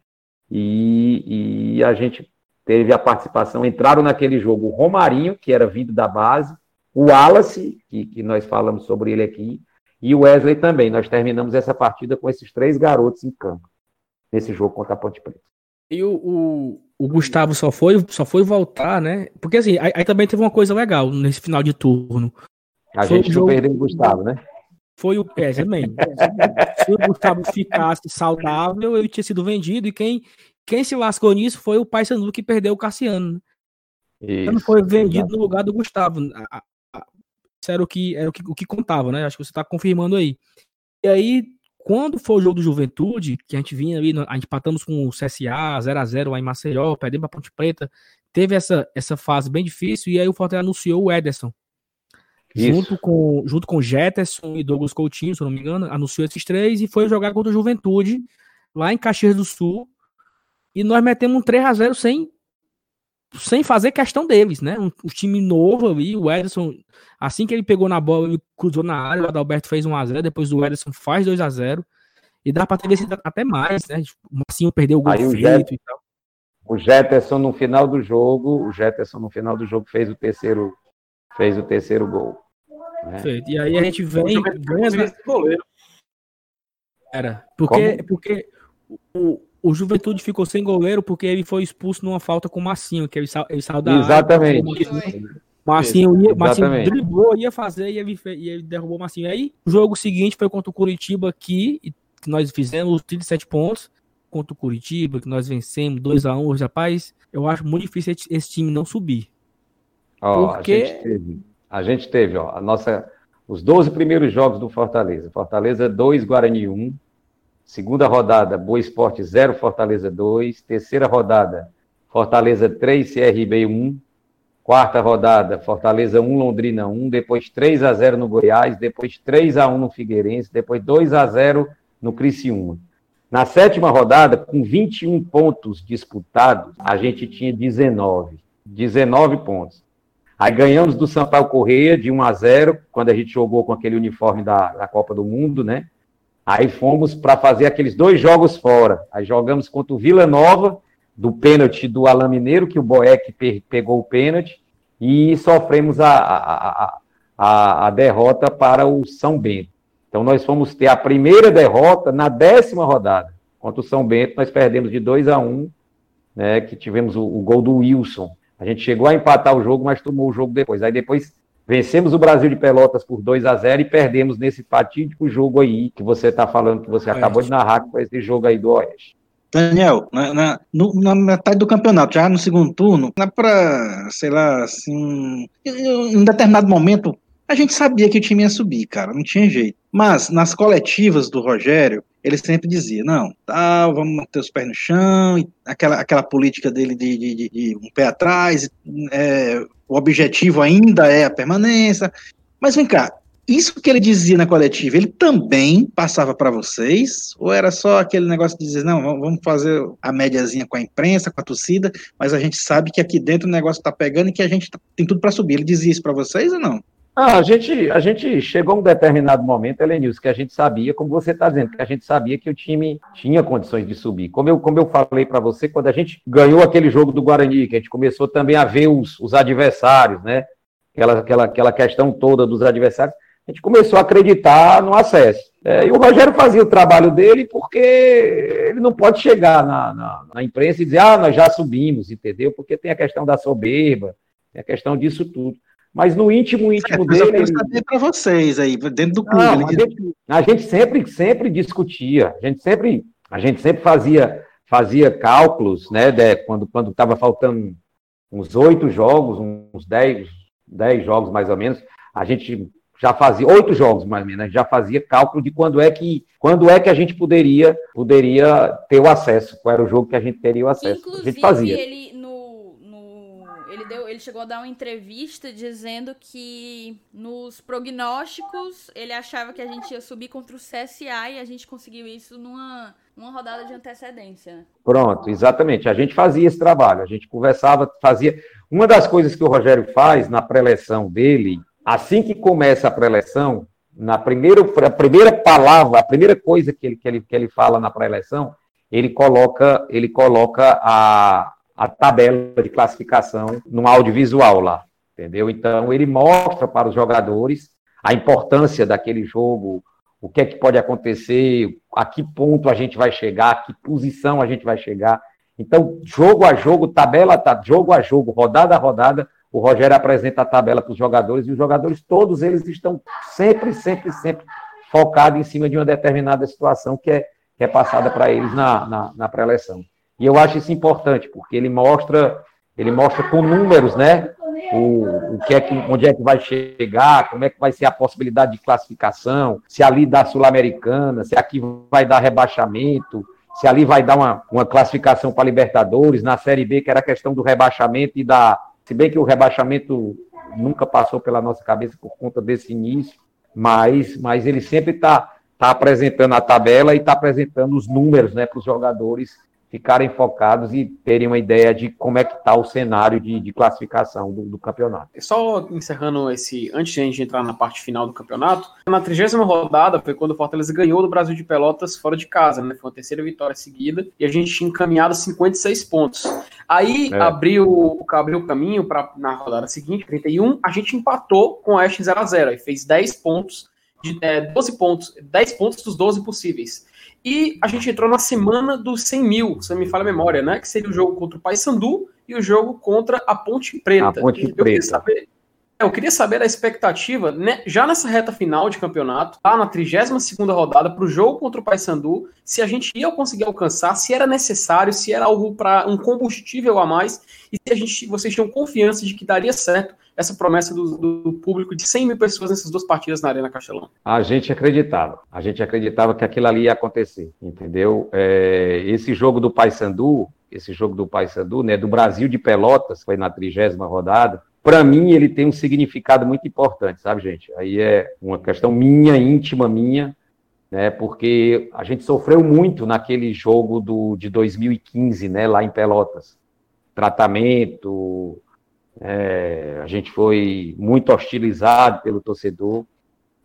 E, e a gente teve a participação, entraram naquele jogo o Romarinho, que era vindo da base, o Wallace, que, que nós falamos sobre ele aqui, e o Wesley também. Nós terminamos essa partida com esses três garotos em campo, nesse jogo contra a Ponte Preta. E o, o, o, Gustavo só foi, só foi voltar, né? Porque assim, aí, aí também teve uma coisa legal nesse final de turno. A foi gente jogo... perdeu o Gustavo, né? Foi o. É, também. Se o Gustavo ficasse saudável, ele tinha sido vendido. E quem, quem se lascou nisso foi o Paysandu que perdeu o Cassiano. Né? Isso, não foi vendido no lugar do Gustavo. Isso era o que, era o que, o que contava, né? Acho que você está confirmando aí. E aí, quando foi o jogo do Juventude, que a gente vinha ali, a gente empatamos com o CSA 0x0 lá em Maceió, perdemos pra Ponte Preta, teve essa, essa fase bem difícil, e aí o Fortaleza anunciou o Ederson. Junto com, junto com Jetterson e Douglas Coutinho, se eu não me engano, anunciou esses três e foi jogar contra o Juventude, lá em Caxias do Sul. E nós metemos um 3x0 sem, sem fazer questão deles, né? Um, um, time novo ali, o Ederson, assim que ele pegou na bola, ele cruzou na área, o Adalberto fez 1x0, depois o Ederson faz 2x0. E dá pra ter vencido até mais, né? O Marcinho perdeu o gol Aí, feito e tal. O Jetterson no final do jogo, o Jetterson no final do jogo fez o terceiro, fez o terceiro gol. Né? E aí a gente vem. ganha. Era. Porque, porque o, o Juventude ficou sem goleiro porque ele foi expulso numa falta com o Massinho, que ele, ele saiu da Exatamente. Área, Massinho, ia, Massinho driblou, ia fazer e ele, e ele derrubou o Massinho. Aí, o jogo seguinte foi contra o Curitiba aqui, que nós fizemos 37 pontos contra o Curitiba, que nós vencemos 2x1. Um, rapaz, eu acho muito difícil esse time não subir. Oh, porque... a gente teve, a gente teve ó, a nossa, os 12 primeiros jogos do Fortaleza. Fortaleza 2, Guarani 1. Segunda rodada, Boa Esporte 0, Fortaleza 2. Terceira rodada, Fortaleza 3, CRB 1. Quarta rodada, Fortaleza 1, Londrina 1. Depois 3 a 0 no Goiás. Depois 3 a 1 no Figueirense. Depois 2 a 0 no Criciúma. Na sétima rodada, com 21 pontos disputados, a gente tinha 19. 19 pontos. Aí ganhamos do Sampaio Correia de 1 a 0, quando a gente jogou com aquele uniforme da, da Copa do Mundo, né? Aí fomos para fazer aqueles dois jogos fora. Aí jogamos contra o Vila Nova, do pênalti do Alain Mineiro, que o Boeck pe pegou o pênalti, e sofremos a, a, a, a, derrota para o São Bento. Então nós fomos ter a primeira derrota na décima rodada. Contra o São Bento, nós perdemos de 2 a 1 né, que tivemos o, o gol do Wilson. A gente chegou a empatar o jogo, mas tomou o jogo depois. Aí depois vencemos o Brasil de Pelotas por 2 a 0 e perdemos nesse fatídico jogo aí que você está falando, que você acabou de narrar, que foi esse jogo aí do Oeste. Daniel, na, na, no, na, metade do campeonato, já no segundo turno, dá para, sei lá, assim, em um determinado momento, a gente sabia que o time ia subir, cara, não tinha jeito. Mas nas coletivas do Rogério, ele sempre dizia, não, tá, vamos manter os pés no chão, aquela, aquela política dele de, de, de, de um pé atrás, é, o objetivo ainda é a permanência. Mas vem cá, isso que ele dizia na coletiva, ele também passava para vocês? Ou era só aquele negócio de dizer, não, vamos fazer a médiazinha com a imprensa, com a torcida, mas a gente sabe que aqui dentro o negócio está pegando e que a gente tá, tem tudo para subir. Ele dizia isso para vocês ou não? Ah, a gente, a gente chegou a um determinado momento, Helenilson, que a gente sabia, como você está dizendo, que a gente sabia que o time tinha condições de subir. Como eu, como eu falei para você, quando a gente ganhou aquele jogo do Guarani, que a gente começou também a ver os, os adversários, né? Aquela, aquela, aquela questão toda dos adversários, a gente começou a acreditar no acesso. É, e o Rogério fazia o trabalho dele porque ele não pode chegar na, na, na imprensa e dizer, ah, nós já subimos, entendeu? Porque tem a questão da soberba, tem a questão disso tudo. Mas no íntimo, íntimo é, dele. Eu saber para vocês aí, dentro do clube. Não, a, gente, a, gente, sempre, sempre discutia, a gente sempre, a gente sempre fazia, fazia cálculos, né? De, quando quando estava faltando uns oito jogos, uns dez, dez jogos mais ou menos, a gente já fazia oito jogos mais ou menos, já fazia cálculo de quando é que quando é que a gente poderia poderia ter o acesso, qual era o jogo que a gente teria o acesso. Inclusive, a gente fazia. ele ele, deu, ele chegou a dar uma entrevista dizendo que nos prognósticos ele achava que a gente ia subir contra o CSA e a gente conseguiu isso numa uma rodada de antecedência. Pronto, exatamente. A gente fazia esse trabalho, a gente conversava, fazia. Uma das coisas que o Rogério faz na pré-eleição dele, assim que começa a pré-eleição, na primeira, a primeira palavra, a primeira coisa que ele, que ele, que ele fala na pré-eleição, ele coloca, ele coloca a, a tabela de classificação no audiovisual lá, entendeu? Então ele mostra para os jogadores a importância daquele jogo, o que é que pode acontecer, a que ponto a gente vai chegar, a que posição a gente vai chegar. Então, jogo a jogo, tabela, tá, jogo a jogo, rodada a rodada, o Rogério apresenta a tabela para os jogadores e os jogadores, todos eles estão sempre, sempre, sempre focados em cima de uma determinada situação que é, que é passada para eles na, na, na pré-eleição. E eu acho isso importante, porque ele mostra, ele mostra com números, né? O, o que é que, onde é que vai chegar, como é que vai ser a possibilidade de classificação, se ali dá Sul-Americana, se aqui vai dar rebaixamento, se ali vai dar uma, uma classificação para Libertadores, na Série B, que era a questão do rebaixamento e da. Se bem que o rebaixamento nunca passou pela nossa cabeça por conta desse início, mas, mas ele sempre está tá apresentando a tabela e está apresentando os números né, para os jogadores ficarem focados e terem uma ideia de como é que está o cenário de, de classificação do, do, campeonato. Só encerrando esse, antes de a gente entrar na parte final do campeonato, na trigésima rodada foi quando o Fortaleza ganhou do Brasil de Pelotas fora de casa, né? Foi a terceira vitória seguida e a gente tinha encaminhado 56 pontos. Aí é. abriu, abriu o caminho para na rodada seguinte, 31, a gente empatou com o Oeste 0 a 0 e fez 10 pontos de é, 12 pontos, 10 pontos dos 12 possíveis. E a gente entrou na semana dos 100 mil, se não me falha a memória, né? Que seria o jogo contra o Paysandu e o jogo contra a Ponte Preta. A Ponte eu Preta. Queria saber, eu queria saber a expectativa, né, já nessa reta final de campeonato, lá na 32 rodada, para o jogo contra o Paysandu, se a gente ia conseguir alcançar, se era necessário, se era algo para um combustível a mais, e se a gente, vocês tinham confiança de que daria certo essa promessa do, do, público de 100 mil pessoas nessas duas partidas na Arena Castelão? A gente acreditava. A gente acreditava que aquilo ali ia acontecer, entendeu? É, esse jogo do Paysandu, esse jogo do Paysandu, né, do Brasil de Pelotas, foi na trigésima rodada, para mim ele tem um significado muito importante, sabe, gente? Aí é uma questão minha, íntima minha, né? Porque a gente sofreu muito naquele jogo do, de 2015, né, lá em Pelotas. Tratamento, é, a gente foi muito hostilizado pelo torcedor.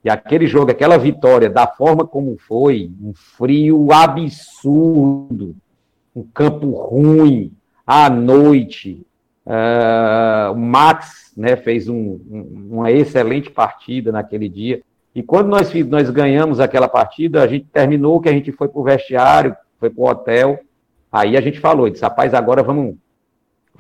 E aquele jogo, aquela vitória, da forma como foi, um frio absurdo, um campo ruim, à noite. Uh, o Max né, fez um, um, uma excelente partida naquele dia. E quando nós, nós ganhamos aquela partida, a gente terminou que a gente foi para o vestiário, foi para o hotel. Aí a gente falou, disse, rapaz, agora vamos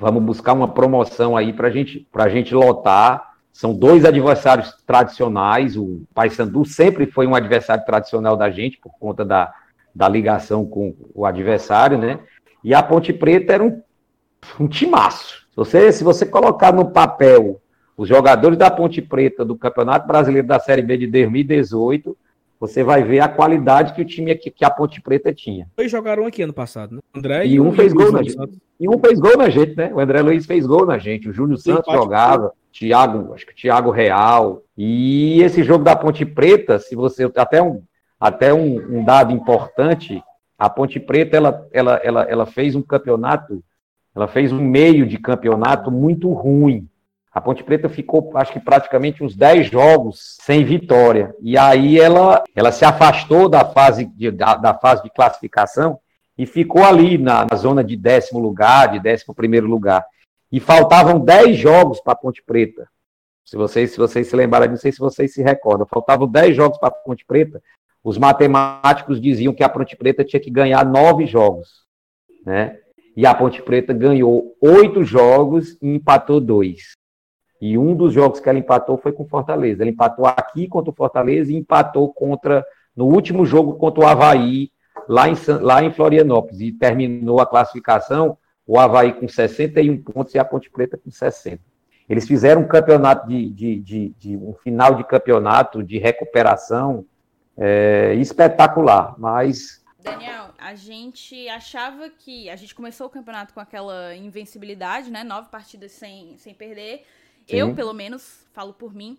Vamos buscar uma promoção aí para gente, a gente lotar. São dois adversários tradicionais. O Paysandu sempre foi um adversário tradicional da gente, por conta da, da ligação com o adversário, né? E a Ponte Preta era um, um timaço. Se você, se você colocar no papel os jogadores da Ponte Preta do Campeonato Brasileiro da Série B de 2018, você vai ver a qualidade que o time aqui, que a Ponte Preta tinha. Dois jogaram aqui ano passado, né? André e, e um fez gol na gente. E um fez gol na gente, né? O André Luiz fez gol na gente, o Júnior Santos jogava, Thiago, acho que Thiago Real. E esse jogo da Ponte Preta, se você até um até um, um dado importante, a Ponte Preta ela, ela, ela, ela fez um campeonato, ela fez um meio de campeonato muito ruim. A Ponte Preta ficou, acho que praticamente uns 10 jogos sem vitória. E aí ela, ela se afastou da fase de, da, da fase de classificação e ficou ali na, na, zona de décimo lugar, de décimo primeiro lugar. E faltavam 10 jogos para a Ponte Preta. Se vocês, se vocês se lembrarem, não sei se vocês se recordam, faltavam 10 jogos para a Ponte Preta. Os matemáticos diziam que a Ponte Preta tinha que ganhar 9 jogos. Né? E a Ponte Preta ganhou 8 jogos e empatou 2. E um dos jogos que ela empatou foi com o Fortaleza. Ela empatou aqui contra o Fortaleza e empatou contra no último jogo contra o Havaí, lá em, lá em Florianópolis. E terminou a classificação, o Havaí com 61 pontos e a Ponte Preta com 60. Eles fizeram um campeonato de, de, de, de um final de campeonato de recuperação é, espetacular, mas. Daniel, a gente achava que. A gente começou o campeonato com aquela invencibilidade, né? Nove partidas sem, sem perder. Sim. Eu, pelo menos, falo por mim,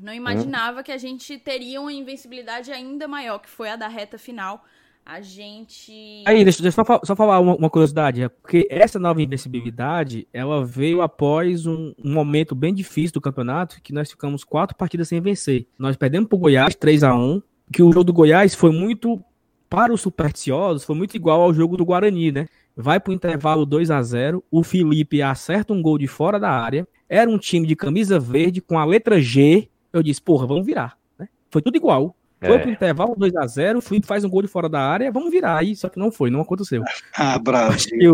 não imaginava hum. que a gente teria uma invencibilidade ainda maior, que foi a da reta final. A gente. Aí, deixa, deixa eu só, só falar uma, uma, curiosidade. É porque essa nova invencibilidade, ela veio após um, um, momento bem difícil do campeonato, que nós ficamos quatro partidas sem vencer. Nós perdemos pro Goiás 3 a 1 que o jogo do Goiás foi muito, para os supersticiosos, foi muito igual ao jogo do Guarani, né? Vai pro intervalo 2 a 0 o Felipe acerta um gol de fora da área, era um time de camisa verde com a letra G. Eu disse, porra, vamos virar. Né? Foi tudo igual. Foi é. pro intervalo 2x0, o Felipe faz um gol de fora da área, vamos virar aí, só que não foi, não aconteceu. *laughs* Ah, bravo. E,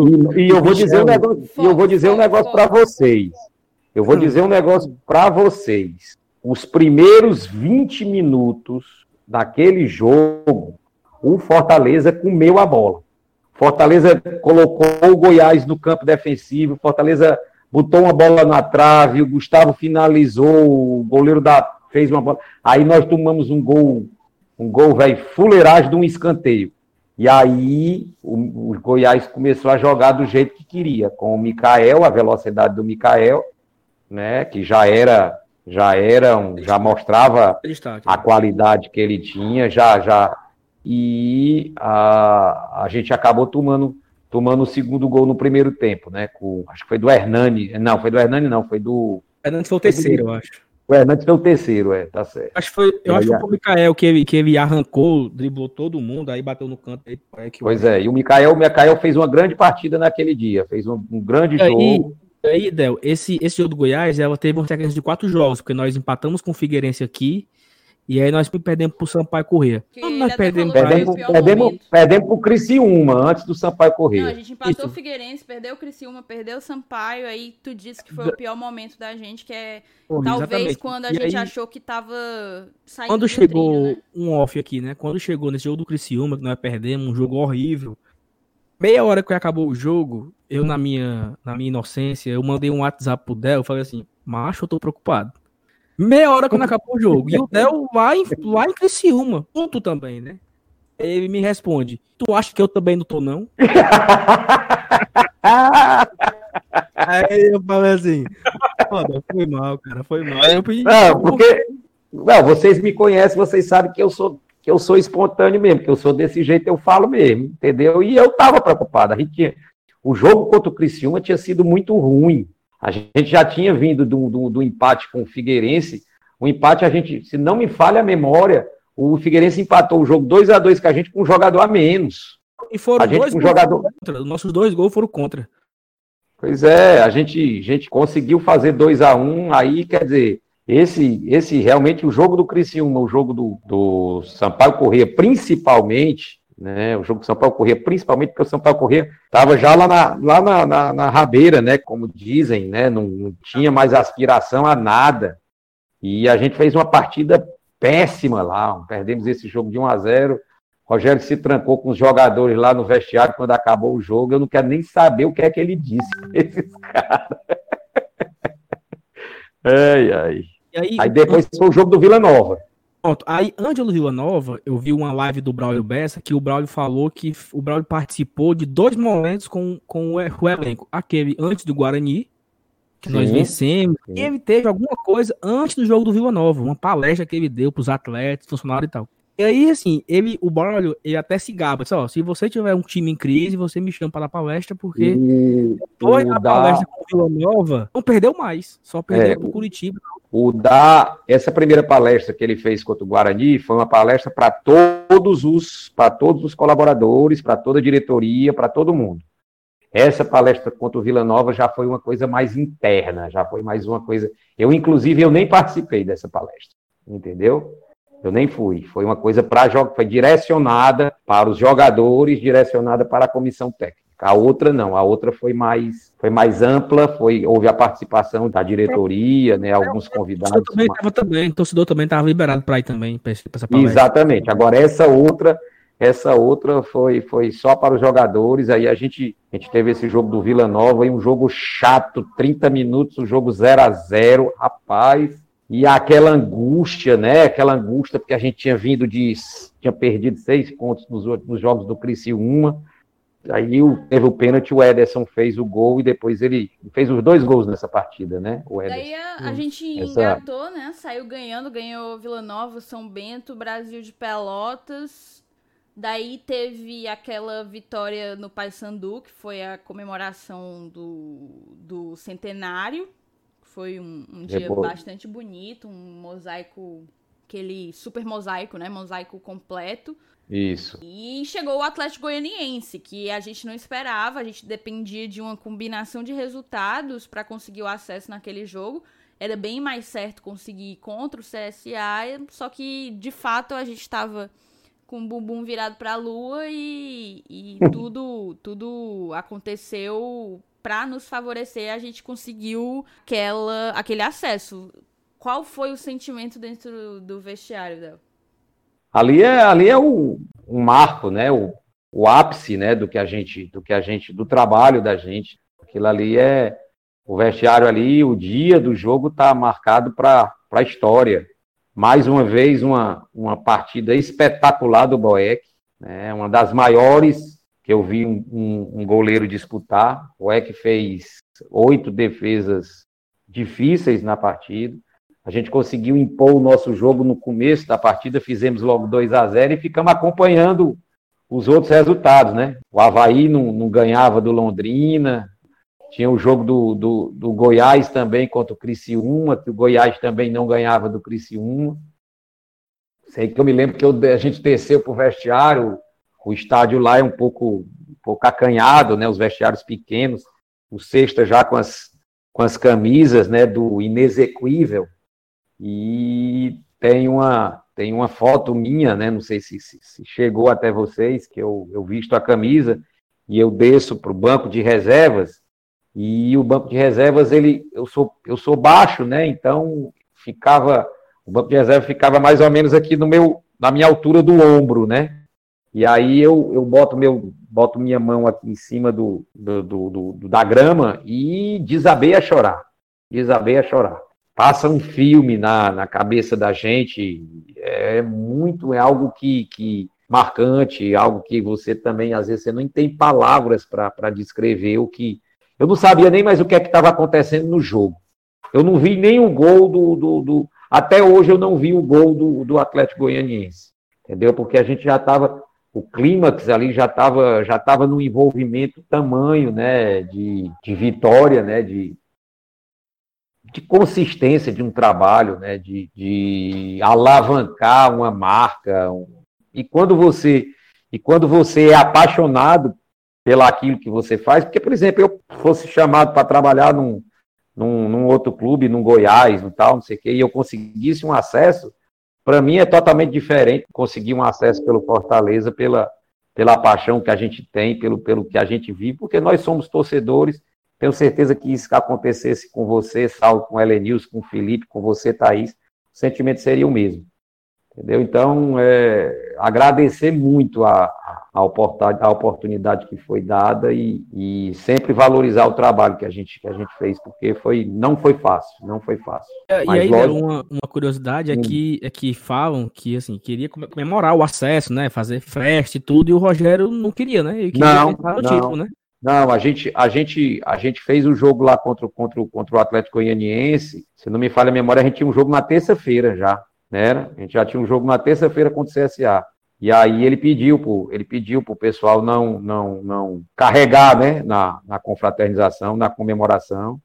e, eu vou dizer um negócio, eu vou dizer um negócio para vocês. Eu vou hum. dizer um negócio para vocês. Os primeiros 20 minutos daquele jogo, o Fortaleza comeu a bola. Fortaleza colocou o Goiás no campo defensivo, Fortaleza botou uma bola na trave, o Gustavo finalizou, o goleiro da fez uma bola. Aí nós tomamos um gol, um gol, velho, fuleiragem de um escanteio. E aí o, o, Goiás começou a jogar do jeito que queria, com o Mikael, a velocidade do Mikael, né, que já era já era um, já mostrava a qualidade que ele tinha, já já e a, a gente acabou tomando tomando o segundo gol no primeiro tempo, né, com, acho que foi do Hernani, não, foi do Hernani não, foi do Hernani foi o terceiro, eu acho. O Hernandes foi o terceiro, é, tá certo. Acho foi, eu acho que foi o Mikael que ele, que ele arrancou, driblou todo mundo, aí bateu no canto. Aí, é pois é, e o Mikael, o Mikael fez uma grande partida naquele dia, fez um, um grande e aí, jogo. E aí, Del, esse, esse jogo do Goiás, ela teve uma sequência de quatro jogos, porque nós empatamos com o Figueirense aqui, e aí nós perdemos pro Sampaio Corrêa. nós perdemos, perdemos, perdemos, perdemos pro Criciúma antes do Sampaio Corrêa. Não, a gente empatou Isso. o Figueirense, perdeu o Criciúma, perdeu o Sampaio, aí tu disse que foi o pior momento da gente, que é Porra, talvez exatamente. quando a e gente aí, achou que tava saindo Quando chegou trilho, né? um off aqui, né? Quando chegou nesse jogo do Criciúma, que nós perdemos, um jogo horrível. Meia hora que acabou o jogo, eu na minha, na minha inocência, eu mandei um WhatsApp pro Del, eu falei assim, macho, eu tô preocupado. Meia hora quando acabou o jogo. E o Del lá em, lá em Criciúma. Ponto também, né? Ele me responde: Tu acha que eu também não tô, não? *laughs* Aí eu falei assim: foi mal, cara, foi mal. Eu pedi, não, porque. Não, vocês me conhecem, vocês sabem que eu sou que eu sou espontâneo mesmo, que eu sou desse jeito, eu falo mesmo, entendeu? E eu tava preocupado. A gente tinha, o jogo contra o Criciúma tinha sido muito ruim. A gente já tinha vindo do, do, do empate com o Figueirense. O empate, a gente, se não me falha a memória, o Figueirense empatou o jogo 2 a 2 com a gente com um jogador a menos. E foram a gente dois com jogador contra. Nossos dois gols foram contra. Pois é, a gente, a gente conseguiu fazer 2 a 1 um, aí quer dizer, esse, esse realmente o jogo do Criciúma, o jogo do, do Sampaio Corrêa, principalmente, né? O jogo do São Paulo corria, principalmente porque o São Paulo corria estava já lá, na, lá na, na, na, rabeira, né? Como dizem, né? Não, não, tinha mais aspiração a nada. E a gente fez uma partida péssima lá. Perdemos esse jogo de 1 a 0 Rogério se trancou com os jogadores lá no vestiário quando acabou o jogo. Eu não quero nem saber o que é que ele disse esses caras. *laughs* ai, ai. Aí, aí depois foi o jogo do Vila Nova. Pronto, aí Ângelo Vila Nova, eu vi uma live do Braulio Bessa que o Braulio falou que o Braulio participou de dois momentos com, com o, o elenco. Aquele antes do Guarani, que sim, nós vencemos, sim. e ele teve alguma coisa antes do jogo do Vila Nova, uma palestra que ele deu para os atletas, funcionários e tal. E aí, assim, ele, o Braulio, ele até se gaba, disse, ó, se você tiver um time em crise, você me chama para a palestra, porque depois da palestra com o Vila Nova, não perdeu mais, só perdeu é, para o Curitiba. O da essa primeira palestra que ele fez contra o Guarani foi uma palestra para todos os para todos os colaboradores, para toda a diretoria, para todo mundo. Essa palestra contra o Vila Nova já foi uma coisa mais interna, já foi mais uma coisa. Eu inclusive eu nem participei dessa palestra, entendeu? Eu nem fui. Foi uma coisa para foi direcionada para os jogadores, direcionada para a comissão técnica. A outra não, a outra foi mais, foi mais ampla, foi, houve a participação da diretoria, né, alguns convidados. O também estava também, o torcedor também estava liberado para ir também, para essa palestra. Exatamente. Agora essa outra, essa outra foi, foi só para os jogadores. Aí a gente, a gente teve esse jogo do Vila Nova, e um jogo chato, 30 minutos, um jogo 0 a 0 rapaz. E aquela angústia, né? Aquela angústia, porque a gente tinha vindo de. tinha perdido seis pontos nos, nos jogos do Criciúma Aí teve o pênalti, o Ederson fez o gol e depois ele fez os dois gols nessa partida, né? O Ederson. Daí a, a gente Essa... engatou, né? Saiu ganhando, ganhou Vila Nova, São Bento, Brasil de Pelotas. Daí teve aquela vitória no Paysandu, que foi a comemoração do, do centenário. Foi um, um dia depois... bastante bonito, um mosaico, aquele super mosaico, né? Mosaico completo. Isso. E chegou o Atlético Goianiense, que a gente não esperava, a gente dependia de uma combinação de resultados para conseguir o acesso naquele jogo. era bem mais certo conseguir contra o CSA, só que de fato a gente estava com o bumbum virado para a lua e, e *laughs* tudo tudo aconteceu para nos favorecer, a gente conseguiu aquela, aquele acesso. Qual foi o sentimento dentro do, vestiário, Del? Ali é, ali é o, um marco, né? O, o ápice, né? Do que a gente, do que a gente, do trabalho da gente. Aquilo ali é o vestiário ali, o dia do jogo está marcado para a história. Mais uma vez, uma, uma partida espetacular do Boeck, né? uma das maiores que eu vi um, um, um goleiro disputar. O Boeck fez oito defesas difíceis na partida. A gente conseguiu impor o nosso jogo no começo da partida, fizemos logo 2 a 0 e ficamos acompanhando os outros resultados, né? O Havaí não, não ganhava do Londrina, tinha o jogo do, do, do, Goiás também contra o Criciúma, que o Goiás também não ganhava do Criciúma. Sei que eu me lembro que eu, a gente desceu para o vestiário, o estádio lá é um pouco, um pouco acanhado, né? Os vestiários pequenos, o sexta já com as, com as camisas né, do inexequível. E tem uma, tem uma foto minha, né? Não sei se, se, se chegou até vocês, que eu, eu visto a camisa e eu desço para o banco de reservas e o banco de reservas, ele, eu sou, eu sou baixo, né? Então ficava, o banco de reserva ficava mais ou menos aqui no meu, na minha altura do ombro, né? E aí eu, eu boto meu, boto minha mão aqui em cima do, do, do, do da grama e desabei a chorar, desabei a chorar. Passa um filme na, na cabeça da gente, é muito, é algo que, que marcante, algo que você também às vezes você não tem palavras para descrever o que eu não sabia nem mais o que é estava acontecendo no jogo. Eu não vi nem o gol do, do, do, Até hoje eu não vi o gol do, do Atlético Goianiense. Entendeu? Porque a gente já estava. O clímax ali já estava já tava no envolvimento tamanho, né? De, de vitória, né? De, de consistência de um trabalho, né? De, de alavancar uma marca. Um... E quando você e quando você é apaixonado pelo aquilo que você faz, porque, por exemplo, eu fosse chamado para trabalhar num, num, num, outro clube, num Goiás, no tal, não sei o quê, e eu conseguisse um acesso, para mim é totalmente diferente conseguir um acesso pelo Fortaleza, pela, pela paixão que a gente tem, pelo, pelo que a gente vive, porque nós somos torcedores, tenho certeza que isso que acontecesse com você, Saulo, com o Helenils, com o Felipe, com você, Thaís, o sentimento seria o mesmo. Entendeu? Então, é, agradecer muito a, a, oportunidade, a oportunidade que foi dada e, e, sempre valorizar o trabalho que a gente, que a gente fez, porque foi, não foi fácil, não foi fácil. É, Mas, e aí, lógico, uma, uma curiosidade é que, é que falam que assim, queria comemorar o acesso, né? Fazer festa e tudo, e o Rogério não queria, né? Ele queria não, não. Título, né? Não, a gente, a gente, a gente fez o jogo lá contra, contra, contra o Atlético Goianiense. Se não me falha a memória, a gente tinha um jogo na terça-feira já né? A gente já tinha um jogo na terça-feira contra o CSA. E aí ele pediu pro, ele pediu para o pessoal não, não, não carregar né, na, na confraternização, na comemoração.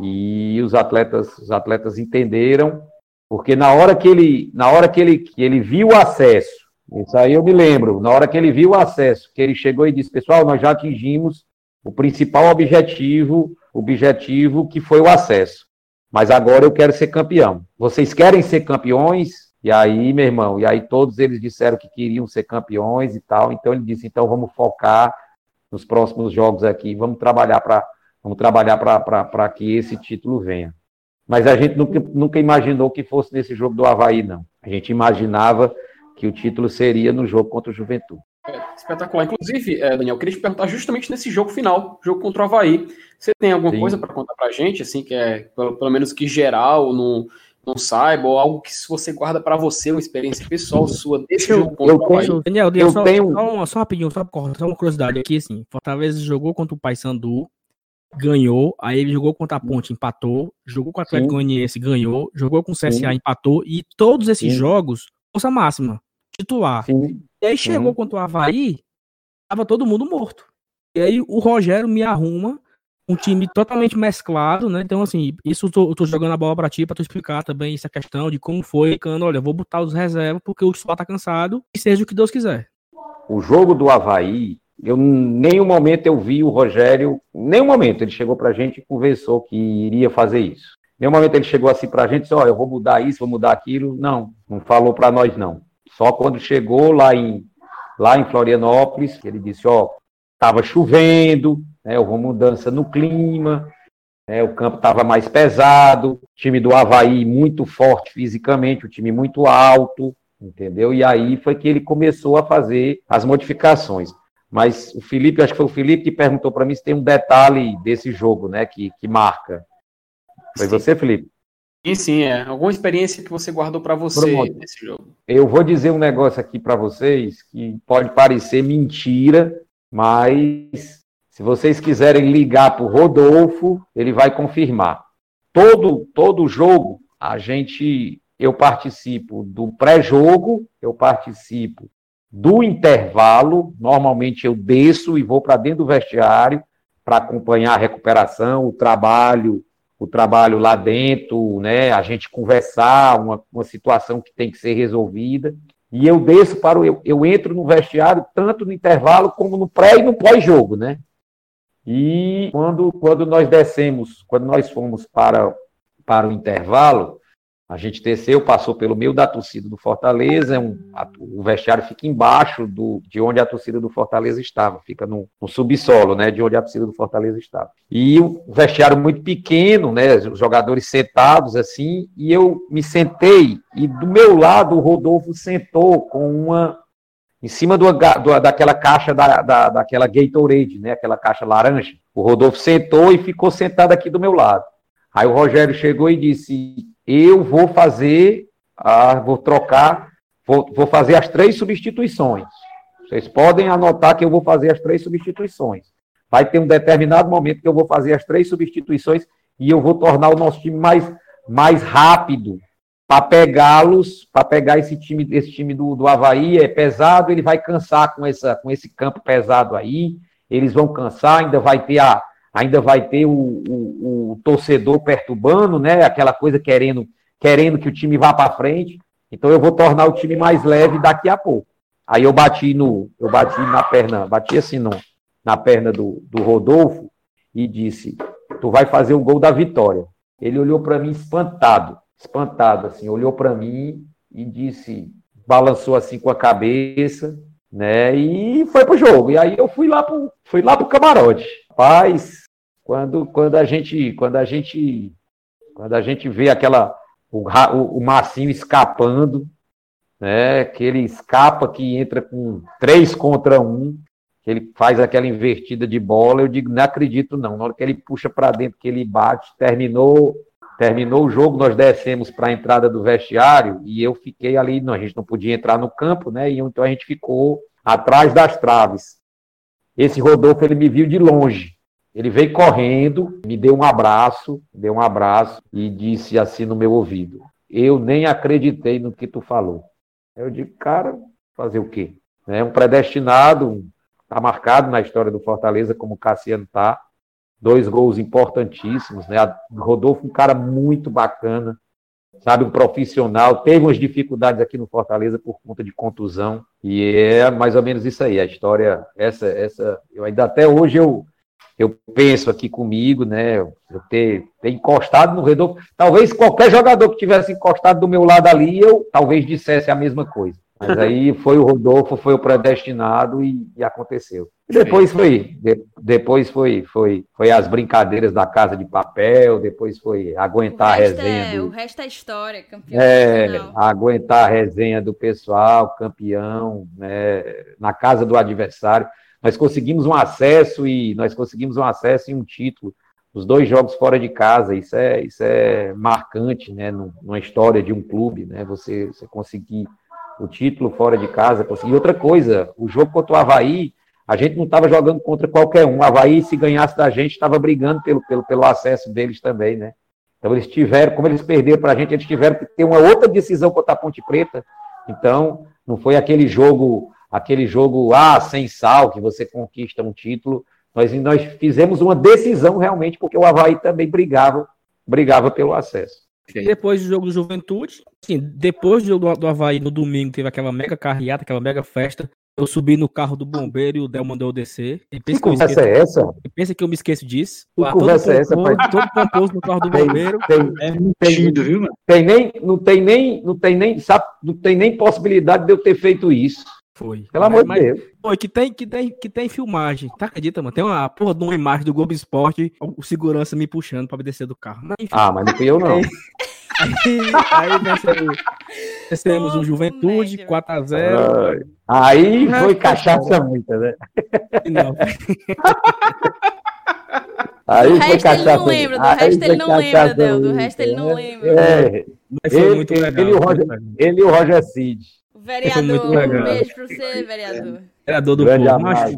E os atletas, os atletas entenderam, porque na hora que ele, na hora que ele, que ele viu o acesso, isso aí eu me lembro, na hora que ele viu o acesso, que ele chegou e disse, pessoal, nós já atingimos o principal objetivo, objetivo que foi o acesso. Mas agora eu quero ser campeão. Vocês querem ser campeões? E aí, meu irmão, e aí todos eles disseram que queriam ser campeões e tal. Então ele disse: então vamos focar nos próximos jogos aqui, vamos trabalhar para vamos trabalhar para que esse título venha. Mas a gente nunca, nunca imaginou que fosse nesse jogo do Havaí, não. A gente imaginava que o título seria no jogo contra o Juventude. É, espetacular. Inclusive, é, Daniel, eu queria te perguntar justamente nesse jogo final, jogo contra o Havaí. Você tem alguma Sim. coisa para contar para a gente, assim, que é pelo, pelo, menos que geral não, não saiba, ou algo que você guarda para você, uma experiência pessoal sua desse eu, jogo contra eu o Havaí? Tenho, Daniel, eu só, tenho... Só, uma, só rapidinho, só, só uma curiosidade aqui, assim, Fortaleza jogou contra o Paysandu, ganhou, aí ele jogou contra a Ponte, empatou, jogou com o Atlético Goianiense, ganhou, jogou com o CSA, Sim. empatou, e todos esses Sim. jogos, força máxima, titular. Sim. E aí chegou uhum. contra o Havaí, tava todo mundo morto. E aí o Rogério me arruma um time totalmente mesclado, né? Então, assim, isso eu tô, eu tô jogando a bola pra ti, pra tu explicar também essa questão de como foi, cano, olha, vou botar os reservas porque o Sport tá cansado e seja o que Deus quiser. O jogo do Havaí, eu nenhum momento eu vi o Rogério, nenhum momento ele chegou pra gente e conversou que iria fazer isso. nenhum momento ele chegou assim para a gente, ó, oh, eu vou mudar isso, vou mudar aquilo. Não, não falou para nós não. Só quando chegou lá em, lá em Florianópolis, ele disse, ó, estava chovendo, né, houve uma mudança no clima, né, o campo estava mais pesado, o time do Havaí muito forte fisicamente, o time muito alto, entendeu? E aí foi que ele começou a fazer as modificações. Mas o Felipe, acho que foi o Felipe que perguntou para mim se tem um detalhe desse jogo, né, que, que marca. Foi sim. você, Felipe? Sim, sim, é. Alguma experiência que você guardou para você Pronto. nesse jogo? Eu vou dizer um negócio aqui para vocês que pode parecer mentira, mas se vocês quiserem ligar para o Rodolfo, ele vai confirmar. Todo todo jogo a gente eu participo do pré-jogo, eu participo do intervalo, normalmente eu desço e vou para dentro do vestiário para acompanhar a recuperação, o trabalho, o trabalho lá dentro, né? A gente conversar, uma, uma situação que tem que ser resolvida. E eu desço para o. Eu, eu entro no vestiário tanto no intervalo como no pré e no pós-jogo, né? E quando, quando nós descemos, quando nós fomos para, para o intervalo, a gente desceu, passou pelo meio da torcida do Fortaleza, é um, a, o vestiário fica embaixo do, de onde a torcida do Fortaleza estava, fica no, no, subsolo, né, de onde a torcida do Fortaleza estava. E o vestiário muito pequeno, né, os jogadores sentados assim, e eu me sentei, e do meu lado o Rodolfo sentou com uma, em cima do, do, daquela caixa da, da, daquela Gatorade, né, aquela caixa laranja. O Rodolfo sentou e ficou sentado aqui do meu lado. Aí o Rogério chegou e disse: Eu vou fazer, ah, vou trocar, vou, vou fazer as três substituições. Vocês podem anotar que eu vou fazer as três substituições. Vai ter um determinado momento que eu vou fazer as três substituições e eu vou tornar o nosso time mais, mais rápido para pegá-los, para pegar esse time, esse time do, do Havaí, é pesado, ele vai cansar com, essa, com esse campo pesado aí, eles vão cansar, ainda vai ter a, ainda vai ter o, o, o torcedor perturbando, né? Aquela coisa querendo, querendo que o time vá para frente. Então eu vou tornar o time mais leve daqui a pouco. Aí eu bati no, eu bati na perna, bati assim no, na perna do, do Rodolfo e disse: "Tu vai fazer o gol da vitória". Ele olhou para mim espantado, espantado assim, olhou para mim e disse, balançou assim com a cabeça, né? E foi pro jogo. E aí eu fui lá pro, fui lá pro camarote. Paz, quando, quando a gente quando a gente quando a gente vê aquela o, o, o Massinho escapando, né? Que ele escapa que entra com três contra um, que ele faz aquela invertida de bola, eu digo, não acredito não. Na hora que ele puxa para dentro, que ele bate, terminou terminou o jogo, nós descemos para a entrada do vestiário e eu fiquei ali, não, a gente não podia entrar no campo, né? E então a gente ficou atrás das traves. Esse Rodolfo ele me viu de longe. Ele veio correndo, me deu um abraço, deu um abraço e disse assim no meu ouvido: Eu nem acreditei no que tu falou. Eu digo, cara, fazer o quê? É um predestinado, está marcado na história do Fortaleza como Cassiano tá. Dois gols importantíssimos, né? Rodolfo, um cara muito bacana, sabe, um profissional, teve umas dificuldades aqui no Fortaleza por conta de contusão, e é mais ou menos isso aí, a história, essa, essa, eu ainda até hoje eu eu penso aqui comigo, né? Eu ter, ter encostado no redor. Talvez qualquer jogador que tivesse encostado do meu lado ali, eu talvez dissesse a mesma coisa. Mas aí foi o Rodolfo, foi o predestinado e, e aconteceu. E depois foi, de, depois foi, foi, foi as brincadeiras da casa de papel, depois foi aguentar a resenha. É, do, o resto é história, campeão. É, aguentar a resenha do pessoal, campeão, né, na casa do adversário nós conseguimos um acesso e nós conseguimos um acesso e um título. Os dois jogos fora de casa, isso é, isso é marcante, né, numa história de um clube, né, você, você conseguir o título fora de casa, conseguir. Outra coisa, o jogo contra o Havaí, a gente não estava jogando contra qualquer um, o Havaí, se ganhasse da gente, estava brigando pelo, pelo, pelo acesso deles também, né, então eles tiveram, como eles perderam para a gente, eles tiveram que ter uma outra decisão contra a Ponte Preta, então não foi aquele jogo aquele jogo ah, sem sal, que você conquista um título. Nós, nós fizemos uma decisão realmente, porque o Havaí também brigava, brigava pelo acesso. Depois do jogo do Juventude, sim, depois do jogo do Havaí no domingo, teve aquela mega carreata, aquela mega festa. Eu subi no carro do bombeiro e o Del mandou eu descer. Que pensa que, eu conversa esqueço, é essa? pensa que eu me esqueço disso. Que Lá, todo conversa é essa, pai? todo pomposo no carro do Tem, bombeiro. tem, É mentido, viu, mano? tem nem, não tem nem, não tem nem, sabe, não tem nem possibilidade de eu ter feito isso. Foi. Pelo amor de Deus. Pô, que tem, que tem, que tem filmagem. Tá acredita, mano? Tem uma porra de uma imagem do Globo Esporte, o segurança me puxando pra me descer do carro. Mas enfim, Ah, mas não fui eu não. *laughs* aí, vencemos Ô, um Juventude, comédia. 4x0. Ai, Aí foi cachaça muita, né? Não, *laughs* Aí Do foi resto ele cachaça não lembra, do resto foi ele não lembra, Del, do resto ele não né? lembra. É, mas foi Ele- muito ele legal. e o foi Roger- muito legal. ele e o Roger Cid. Vereador, um beijo pra você, vereador. Vereador do Grande povo. Mas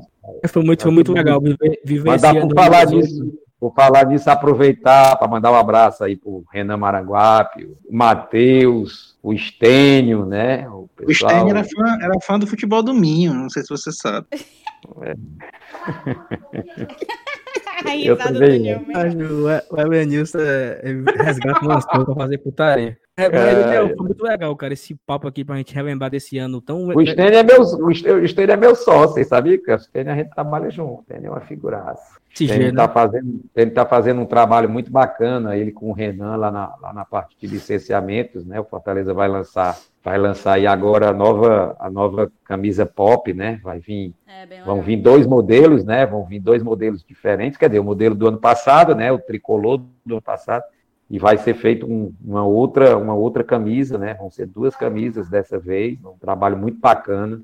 foi muito, foi muito legal viver, viver Mas dá esse falar 2018. nisso. Por falar nisso, aproveitar para mandar um abraço aí pro Renan Maranguape, o Matheus, o Estênio, né? O O. Stein era fã, era fã do futebol do Minho, não sei se você sabe. *laughs* *laughs* A Eu risada do também, Daniel né? Acho que o o Evanilson é, é, resgata umas coisas pra fazer putaria. É, É. Foi muito legal, cara, esse papo aqui pra gente relembrar desse ano tão. O Estênio é meu, o Estênio o Estênio é meu sócio, sabiam que o Estênio a gente trabalha junto, o Estênio é uma figuraça. Ele está fazendo, ele tá fazendo um trabalho muito bacana, ele com o Renan lá na, lá na parte de licenciamentos, né? O Fortaleza vai lançar, vai lançar aí agora a nova, a nova camisa pop, né? Vai vir, É, vão vir dois modelos, né? Vão vir dois modelos diferentes, quer dizer, o modelo do ano passado, né? O tricolor do ano passado, e vai ser feito um- uma outra, uma outra camisa, né? Vão ser duas camisas dessa vez, um trabalho muito bacana.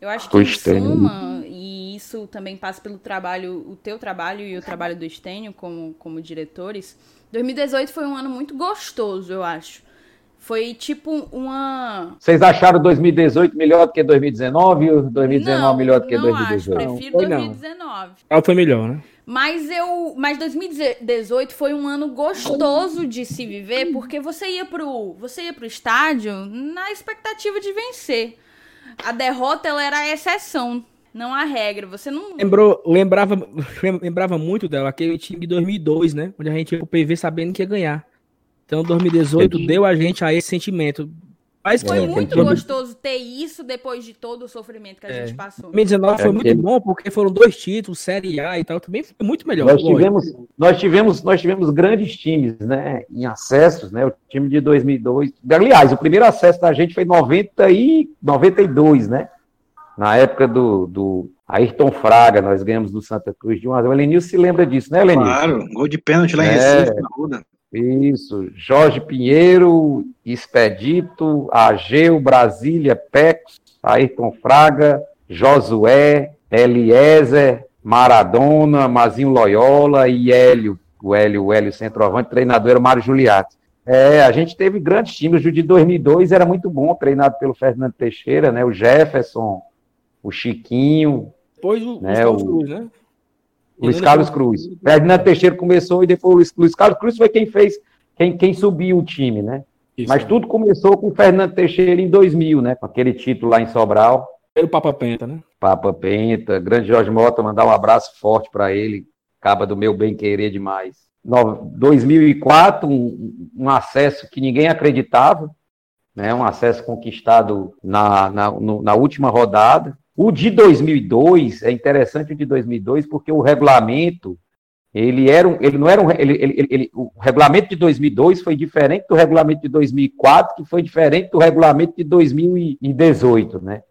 Eu acho que O suma, e isso também passa pelo trabalho, o teu trabalho e o trabalho do Estênio como, como diretores, 2018 foi um ano muito gostoso, eu acho. Foi tipo uma... Vocês acharam 2018 melhor do que 2019 ou 2019 não, melhor do que não 2018? acho, prefiro Foi não. 2019. Qual foi melhor, né? Mas eu, mas 2018 foi um ano gostoso de se viver, porque você ia pro, você ia pro estádio na expectativa de vencer. A derrota ela era a exceção, não a regra. Você não Lembrou, lembrava, *laughs* lembrava muito dela, aquele time de 2002, né? Onde a gente ia pro PV sabendo que ia ganhar. Então 2018 Entendi. deu a gente a esse sentimento. Mas foi É, muito gostoso ter isso depois de todo o sofrimento que a É. gente passou. 2019 foi É, muito aquele- bom, porque foram dois títulos, Série A e tal, também foi muito melhor. Nós tivemos, nós tivemos, nós tivemos grandes times, né, em acessos, né, o time de 2002. Aliás, o primeiro acesso da gente foi em 90 e 92, né? Na época do, do Ayrton Fraga, nós ganhamos do Santa Cruz de 1 a 0. O Elenilson se lembra disso, né, Elenilson? Claro, gol de pênalti lá em É. Recife, na Ruda. Isso, Jorge Pinheiro, Expedito, Ageu, Brasília, Pecos, Ayrton Fraga, Josué, Eliezer, Maradona, Mazinho Loyola e Hélio, o Hélio, o Hélio centroavante, treinador era o Mário Juliati. É, a gente teve grandes times, o de 2002 era muito bom, treinado pelo Fernando Teixeira, né, o Jefferson, o Chiquinho, Depois o, né, Carlos o- Cruz, né? Luiz Carlos Cruz. Ferdinando Teixeira começou e depois o Luiz, Luiz Carlos Cruz foi quem fez, quem, quem subiu o time, né? Isso, Mas né? tudo começou com o Fernando Teixeira em 2000, né? Com aquele título lá em Sobral, Pelo Papa Penta, né? Papa Penta, grande Jorge Mota, mandar um abraço forte para ele, acaba do meu bem querer demais. No- 2004, um, um acesso que ninguém acreditava, né? Um acesso conquistado na, na, no- na última rodada. O de 2002 é interessante o de 2002 porque o regulamento ele era um, ele não era um, ele, ele, ele- o regulamento de 2002 foi diferente do regulamento de 2004 que foi diferente do regulamento de 2018, né?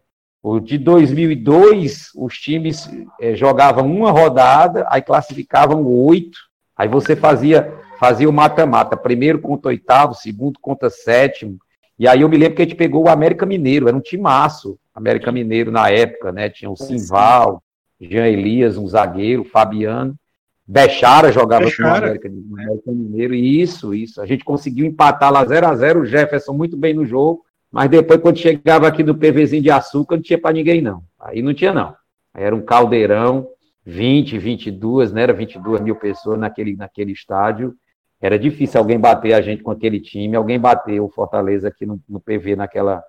O de 2002 os times eh, jogavam uma rodada, aí classificavam oito, aí você fazia fazia o mata-mata, primeiro contra oitavo, segundo contra sétimo, e aí eu me lembro que a gente pegou o América Mineiro, era um timaço, América Mineiro na época, né? Tinha o Simval, Jean Elias, um zagueiro, Fabiano, Bechara jogava com o Bechara. América, no América Mineiro, e isso, isso. A gente conseguiu empatar lá 0 a 0 o Jefferson muito bem no jogo, mas depois, quando chegava aqui do PVzinho de açúcar, não tinha para ninguém, não. Aí não tinha, não. Aí era um caldeirão, 20, 22, né? Era 22 mil pessoas naquele, naquele estádio. Era difícil alguém bater a gente com aquele time, alguém bater o Fortaleza aqui no, no PV naquela,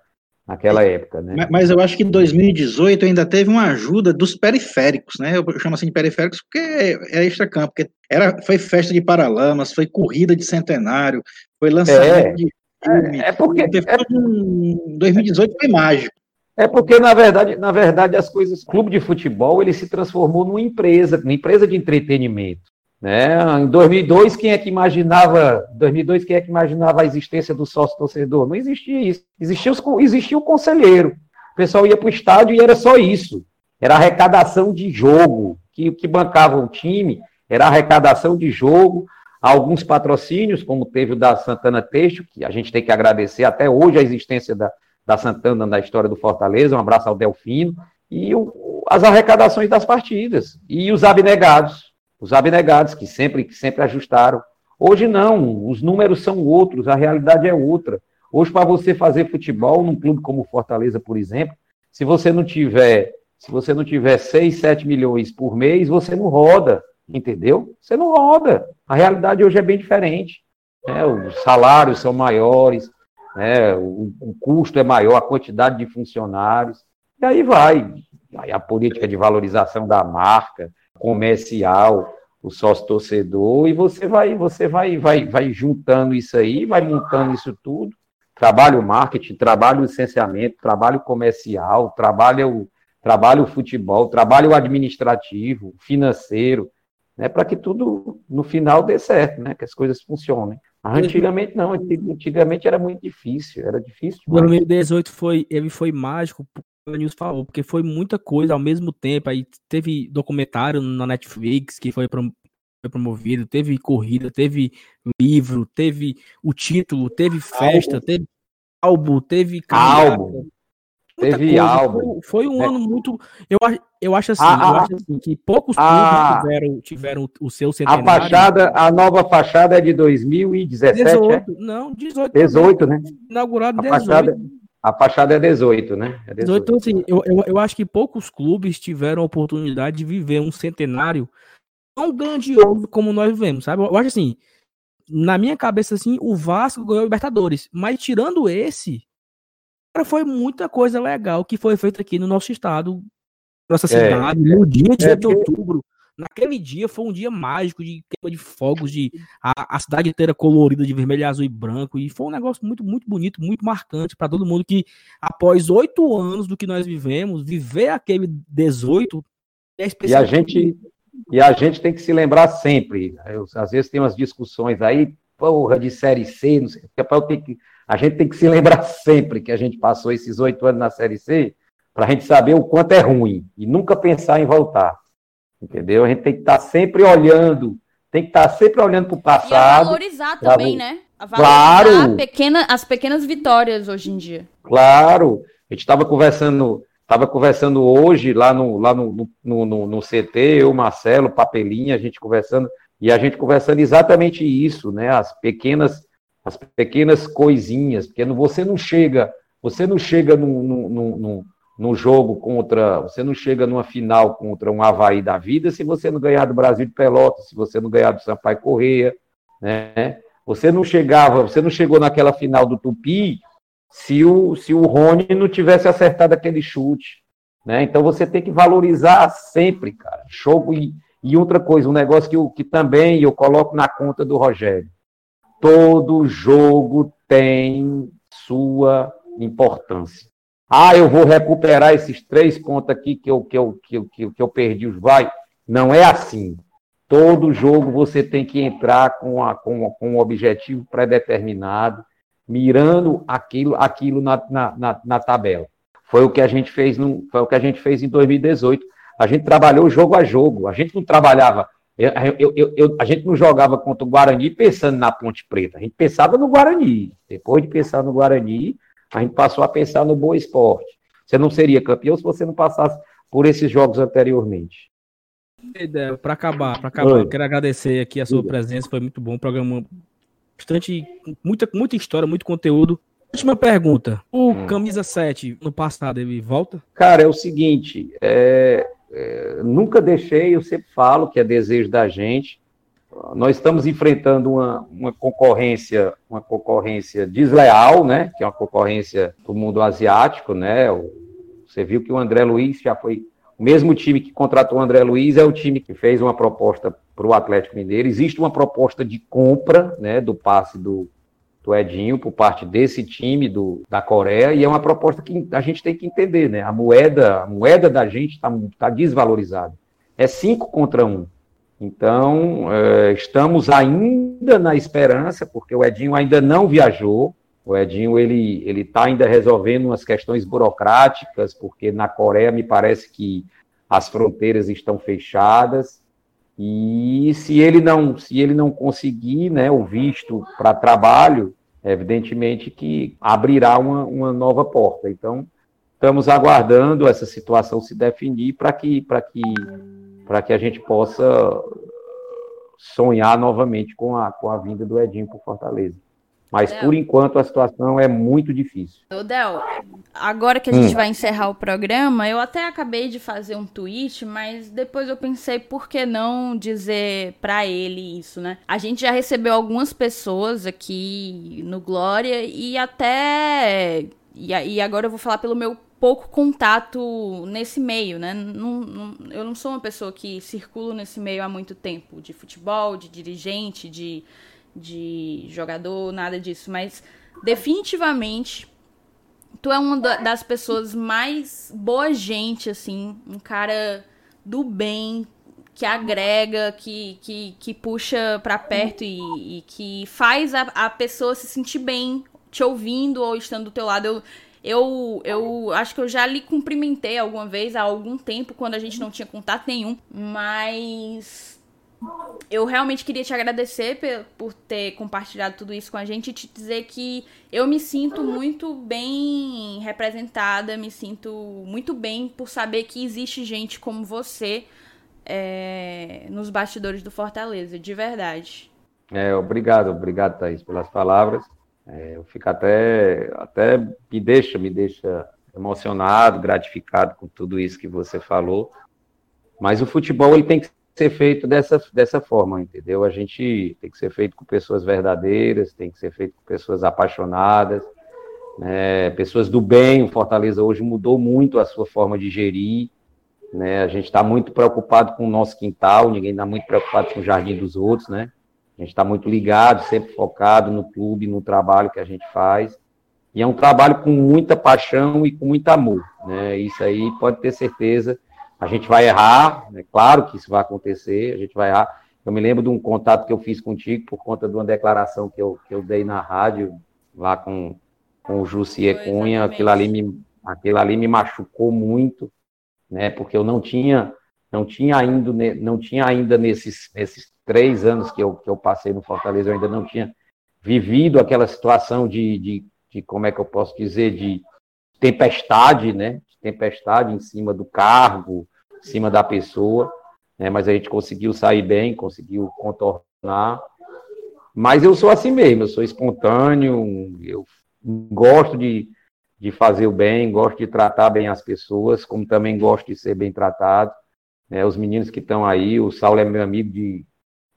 naquela época, né? Mas- Mas eu acho que em 2018 ainda teve uma ajuda dos periféricos, né? Eu chamo assim de periféricos porque é extra-campo, porque era, foi festa de Paralamas, foi corrida de centenário, foi lançamento É. de filme. É porque. Teve é- um- 2018 foi mágico. É porque, na verdade, na verdade, as coisas. O clube de futebol ele se transformou numa empresa, numa empresa de entretenimento. Né? Em 2002, quem é que imaginava? 2002, quem é que imaginava a existência do sócio torcedor? Não existia isso. Existia, os, existia o conselheiro. O pessoal ia para o estádio e era só isso. Era arrecadação de jogo. Que, que bancava o time era arrecadação de jogo, alguns patrocínios, como teve o da Santana Têxtil, que a gente tem que agradecer até hoje a existência da, da Santana na história do Fortaleza. Um abraço ao Delfino. E o, as arrecadações das partidas. E os abnegados os abnegados, que sempre, que sempre ajustaram. Hoje não, os números são outros, a realidade é outra. Hoje, para você fazer futebol num clube como Fortaleza, por exemplo, se você não tiver, se você não tiver 6, 7 milhões por mês, você não roda, entendeu? Você não roda. A realidade hoje é bem diferente. Né? Os salários são maiores, né? o, o custo é maior, a quantidade de funcionários, e aí vai. Aí a política de valorização da marca, comercial, o sócio torcedor, e você vai, você vai, vai, vai juntando isso aí, vai montando isso tudo. Trabalho marketing, trabalho licenciamento, trabalho comercial, trabalho, trabalho futebol, trabalho administrativo, financeiro, né, para que tudo no final dê certo, né, que as coisas funcionem. Antigamente não, antigamente era muito difícil, era difícil. Demais. 2018 foi, ele foi mágico News falou, porque foi muita coisa ao mesmo tempo. Aí teve documentário na Netflix que foi, prom foi promovido, teve corrida, teve livro, teve o título, teve festa, álbum. teve álbum, teve álbum. Teve coisa. álbum. Foi, foi um é. ano muito. Eu, eu acho assim, eu acho assim que poucos clubes tiveram, tiveram o seu centenário. A fachada, a nova fachada é de 2017. 18, é? Não, 18. 18, né? Inaugurado em 18. Fachada, a fachada é 18, né? É 18. Então, assim, eu, eu, eu acho que poucos clubes tiveram a oportunidade de viver um centenário tão grandioso como nós vivemos, sabe? Eu acho assim, na minha cabeça, assim, o Vasco ganhou o Libertadores, mas tirando esse, foi muita coisa legal que foi feita aqui no nosso estado, nossa é. cidade, é, no dia de, é, de outubro. Naquele dia foi um dia mágico de queima de fogos, de a, a, cidade inteira colorida de vermelho, azul e branco. E foi um negócio muito, muito bonito, muito marcante para todo mundo que, após oito anos do que nós vivemos, viver aquele 18 é especial. E a gente, e a gente tem que se lembrar sempre. Eu, às vezes tem umas discussões aí, porra, de série C, não sei, que, a gente tem que se lembrar *laughs* sempre que a gente passou esses oito anos na série C para a gente saber o quanto é ruim e nunca pensar em voltar. Entendeu? A gente tem que estar tá sempre olhando, tem que estar tá sempre olhando para o passado. E valorizar também, né? Valorizar claro. Pequena, as pequenas vitórias hoje em dia. Claro. A gente estava conversando, estava conversando hoje lá no, lá no, no, no, no CT, eu, Marcelo, Papelinha, a gente conversando, e a gente conversando exatamente isso, né? As pequenas, as pequenas coisinhas, porque você não chega, você não chega num, num, num, no jogo contra. Você não chega numa final contra um Havaí da vida se você não ganhar do Brasil de Pelotas, se você não ganhar do Sampaio Correia, né? Você não chegava, você não chegou naquela final do Tupi se o, se o Rony não tivesse acertado aquele chute. Né? Então você tem que valorizar sempre, cara. Jogo e, e outra coisa, um negócio que, eu, que também eu coloco na conta do Rogério. Todo jogo tem sua importância. Ah, eu vou recuperar esses três pontos aqui que eu, que eu, que eu, que eu perdi vai. Não é assim. Todo jogo você tem que entrar com, a, com, com um objetivo pré-determinado, mirando aquilo, aquilo na, na, na, na, tabela. Foi o que a gente fez no, foi o que a gente fez em 2018. A gente trabalhou jogo a jogo. A gente não trabalhava. Eu, eu, eu, a gente não jogava contra o Guarani pensando na Ponte Preta. A gente pensava no Guarani. Depois de pensar no Guarani, a gente passou a pensar no bom esporte. Você não seria campeão se você não passasse por esses jogos anteriormente. Para acabar, para acabar, eu quero agradecer aqui a sua presença, foi muito bom, programa bastante, muita, muita história, muito conteúdo. Última pergunta, o hum. camisa 7 no passado ele volta? Cara, é o seguinte, é, é, nunca deixei, eu sempre falo que é desejo da gente, nós estamos enfrentando uma, uma concorrência, uma concorrência desleal, né? Que é uma concorrência do mundo asiático, né? Você viu que o André Luiz já foi o mesmo time que contratou o André Luiz é o time que fez uma proposta para o Atlético Mineiro. Existe uma proposta de compra, né? Do passe do do Edinho por parte desse time do, da Coreia e é uma proposta que a gente tem que entender, né? A moeda, a moeda da gente está tá desvalorizada. É cinco contra um. Então, é, estamos ainda na esperança, porque o Edinho ainda não viajou. O Edinho ele ele está ainda resolvendo umas questões burocráticas, porque na Coreia me parece que as fronteiras estão fechadas. E se ele não, se ele não conseguir né, o visto para trabalho, evidentemente que abrirá uma, uma nova porta. Então, estamos aguardando essa situação se definir para que, que, que a gente possa sonhar novamente com a, com a vinda do Edinho para Fortaleza. Mas Del. por enquanto a situação é muito difícil. Ô Del, agora que a gente hum. vai encerrar o programa, eu até acabei de fazer um tweet, mas depois eu pensei por que não dizer para ele isso, né? A gente já recebeu algumas pessoas aqui no Glória e até e, e agora eu vou falar pelo meu pouco contato nesse meio, né? Não, não, eu não sou uma pessoa que circulo nesse meio há muito tempo, de futebol, de dirigente, de de jogador, nada disso, mas definitivamente tu é uma das pessoas mais boa gente, assim, um cara do bem, que agrega, que, que, que puxa para perto e, e, que faz a, a pessoa se sentir bem te ouvindo ou estando do teu lado. Eu, eu, eu acho que eu já lhe cumprimentei alguma vez há algum tempo, quando a gente não tinha contato nenhum, mas eu realmente queria te agradecer por ter compartilhado tudo isso com a gente e te dizer que eu me sinto muito bem representada, me sinto muito bem por saber que existe gente como você é, nos bastidores do Fortaleza, de verdade. É, obrigado, obrigado, Thaís, pelas palavras. É, eu fico até, até me deixa, me deixa emocionado, gratificado com tudo isso que você falou. Mas o futebol ele tem que ser feito dessa, dessa forma, entendeu? A gente tem que ser feito com pessoas verdadeiras, tem que ser feito com pessoas apaixonadas, né? pessoas do bem. O Fortaleza hoje mudou muito a sua forma de gerir, né? A gente está muito preocupado com o nosso quintal, ninguém está muito preocupado com o jardim dos outros, né? A gente está muito ligado, sempre focado no clube, no trabalho que a gente faz. E é um trabalho com muita paixão e com muito amor, né? Isso aí pode ter certeza a gente vai errar, é claro que isso vai acontecer, a gente vai errar. Eu me lembro de um contato que eu fiz contigo por conta de uma declaração que eu, que eu dei na rádio, lá com, com o Jussier Cunha, aquilo ali, me, aquilo ali me machucou muito, né? Porque eu não tinha, não tinha ainda, não tinha ainda nesses, nesses três anos que eu, que eu passei no Fortaleza, eu ainda não tinha vivido aquela situação de, de, de como é que eu posso dizer, de tempestade, né? Tempestade em cima do cargo, em cima da pessoa, né? mas a gente conseguiu sair bem, conseguiu contornar. Mas eu sou assim mesmo, eu sou espontâneo, eu gosto de, de fazer o bem, gosto de tratar bem as pessoas, como também gosto de ser bem tratado. Né? Os meninos que estão aí, o Saulo é meu amigo de,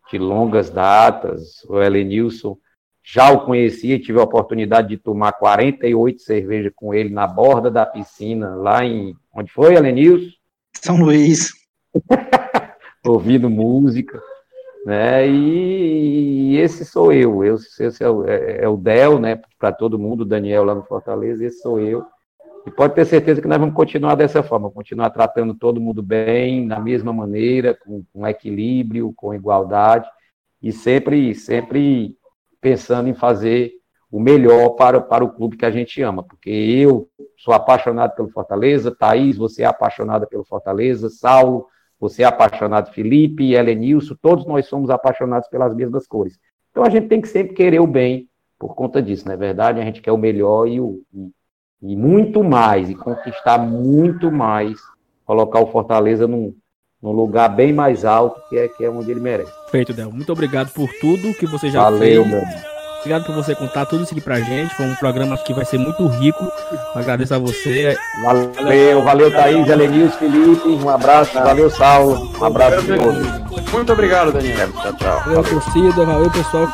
de longas datas, o Elenilson, já o conhecia, tive a oportunidade de tomar 48 cervejas com ele na borda da piscina, lá em. Onde foi, Elenilson? São Luís. *laughs* Ouvindo música, né? E, esse sou eu. eu esse é o, é, é o Del, né? Para todo mundo, o Daniel lá no Fortaleza, esse sou eu. E pode ter certeza que nós vamos continuar dessa forma, continuar tratando todo mundo bem, da mesma maneira, com, com equilíbrio, com igualdade, e sempre, sempre pensando em fazer o melhor para, para o clube que a gente ama, porque eu sou apaixonado pelo Fortaleza, Thaís, você é apaixonada pelo Fortaleza, Saulo, você é apaixonado, Felipe, Helenilson, todos nós somos apaixonados pelas mesmas cores. Então a gente tem que sempre querer o bem por conta disso, não é verdade? A gente quer o melhor e, o, e, muito mais, e conquistar muito mais, colocar o Fortaleza num, num lugar bem mais alto, que é, que é onde ele merece. Feito, Del. Muito obrigado por tudo que você já Valeu, fez. Meu. Obrigado por você contar tudo isso aqui pra gente. Foi um programa que vai ser muito rico. Agradeço a você. Valeu, valeu, Thaís, Elenils, Felipe. Um abraço, valeu, Saulo. Um abraço a todos. Muito obrigado, Daniel. Tchau, tchau. Valeu, torcida. Valeu, pessoal.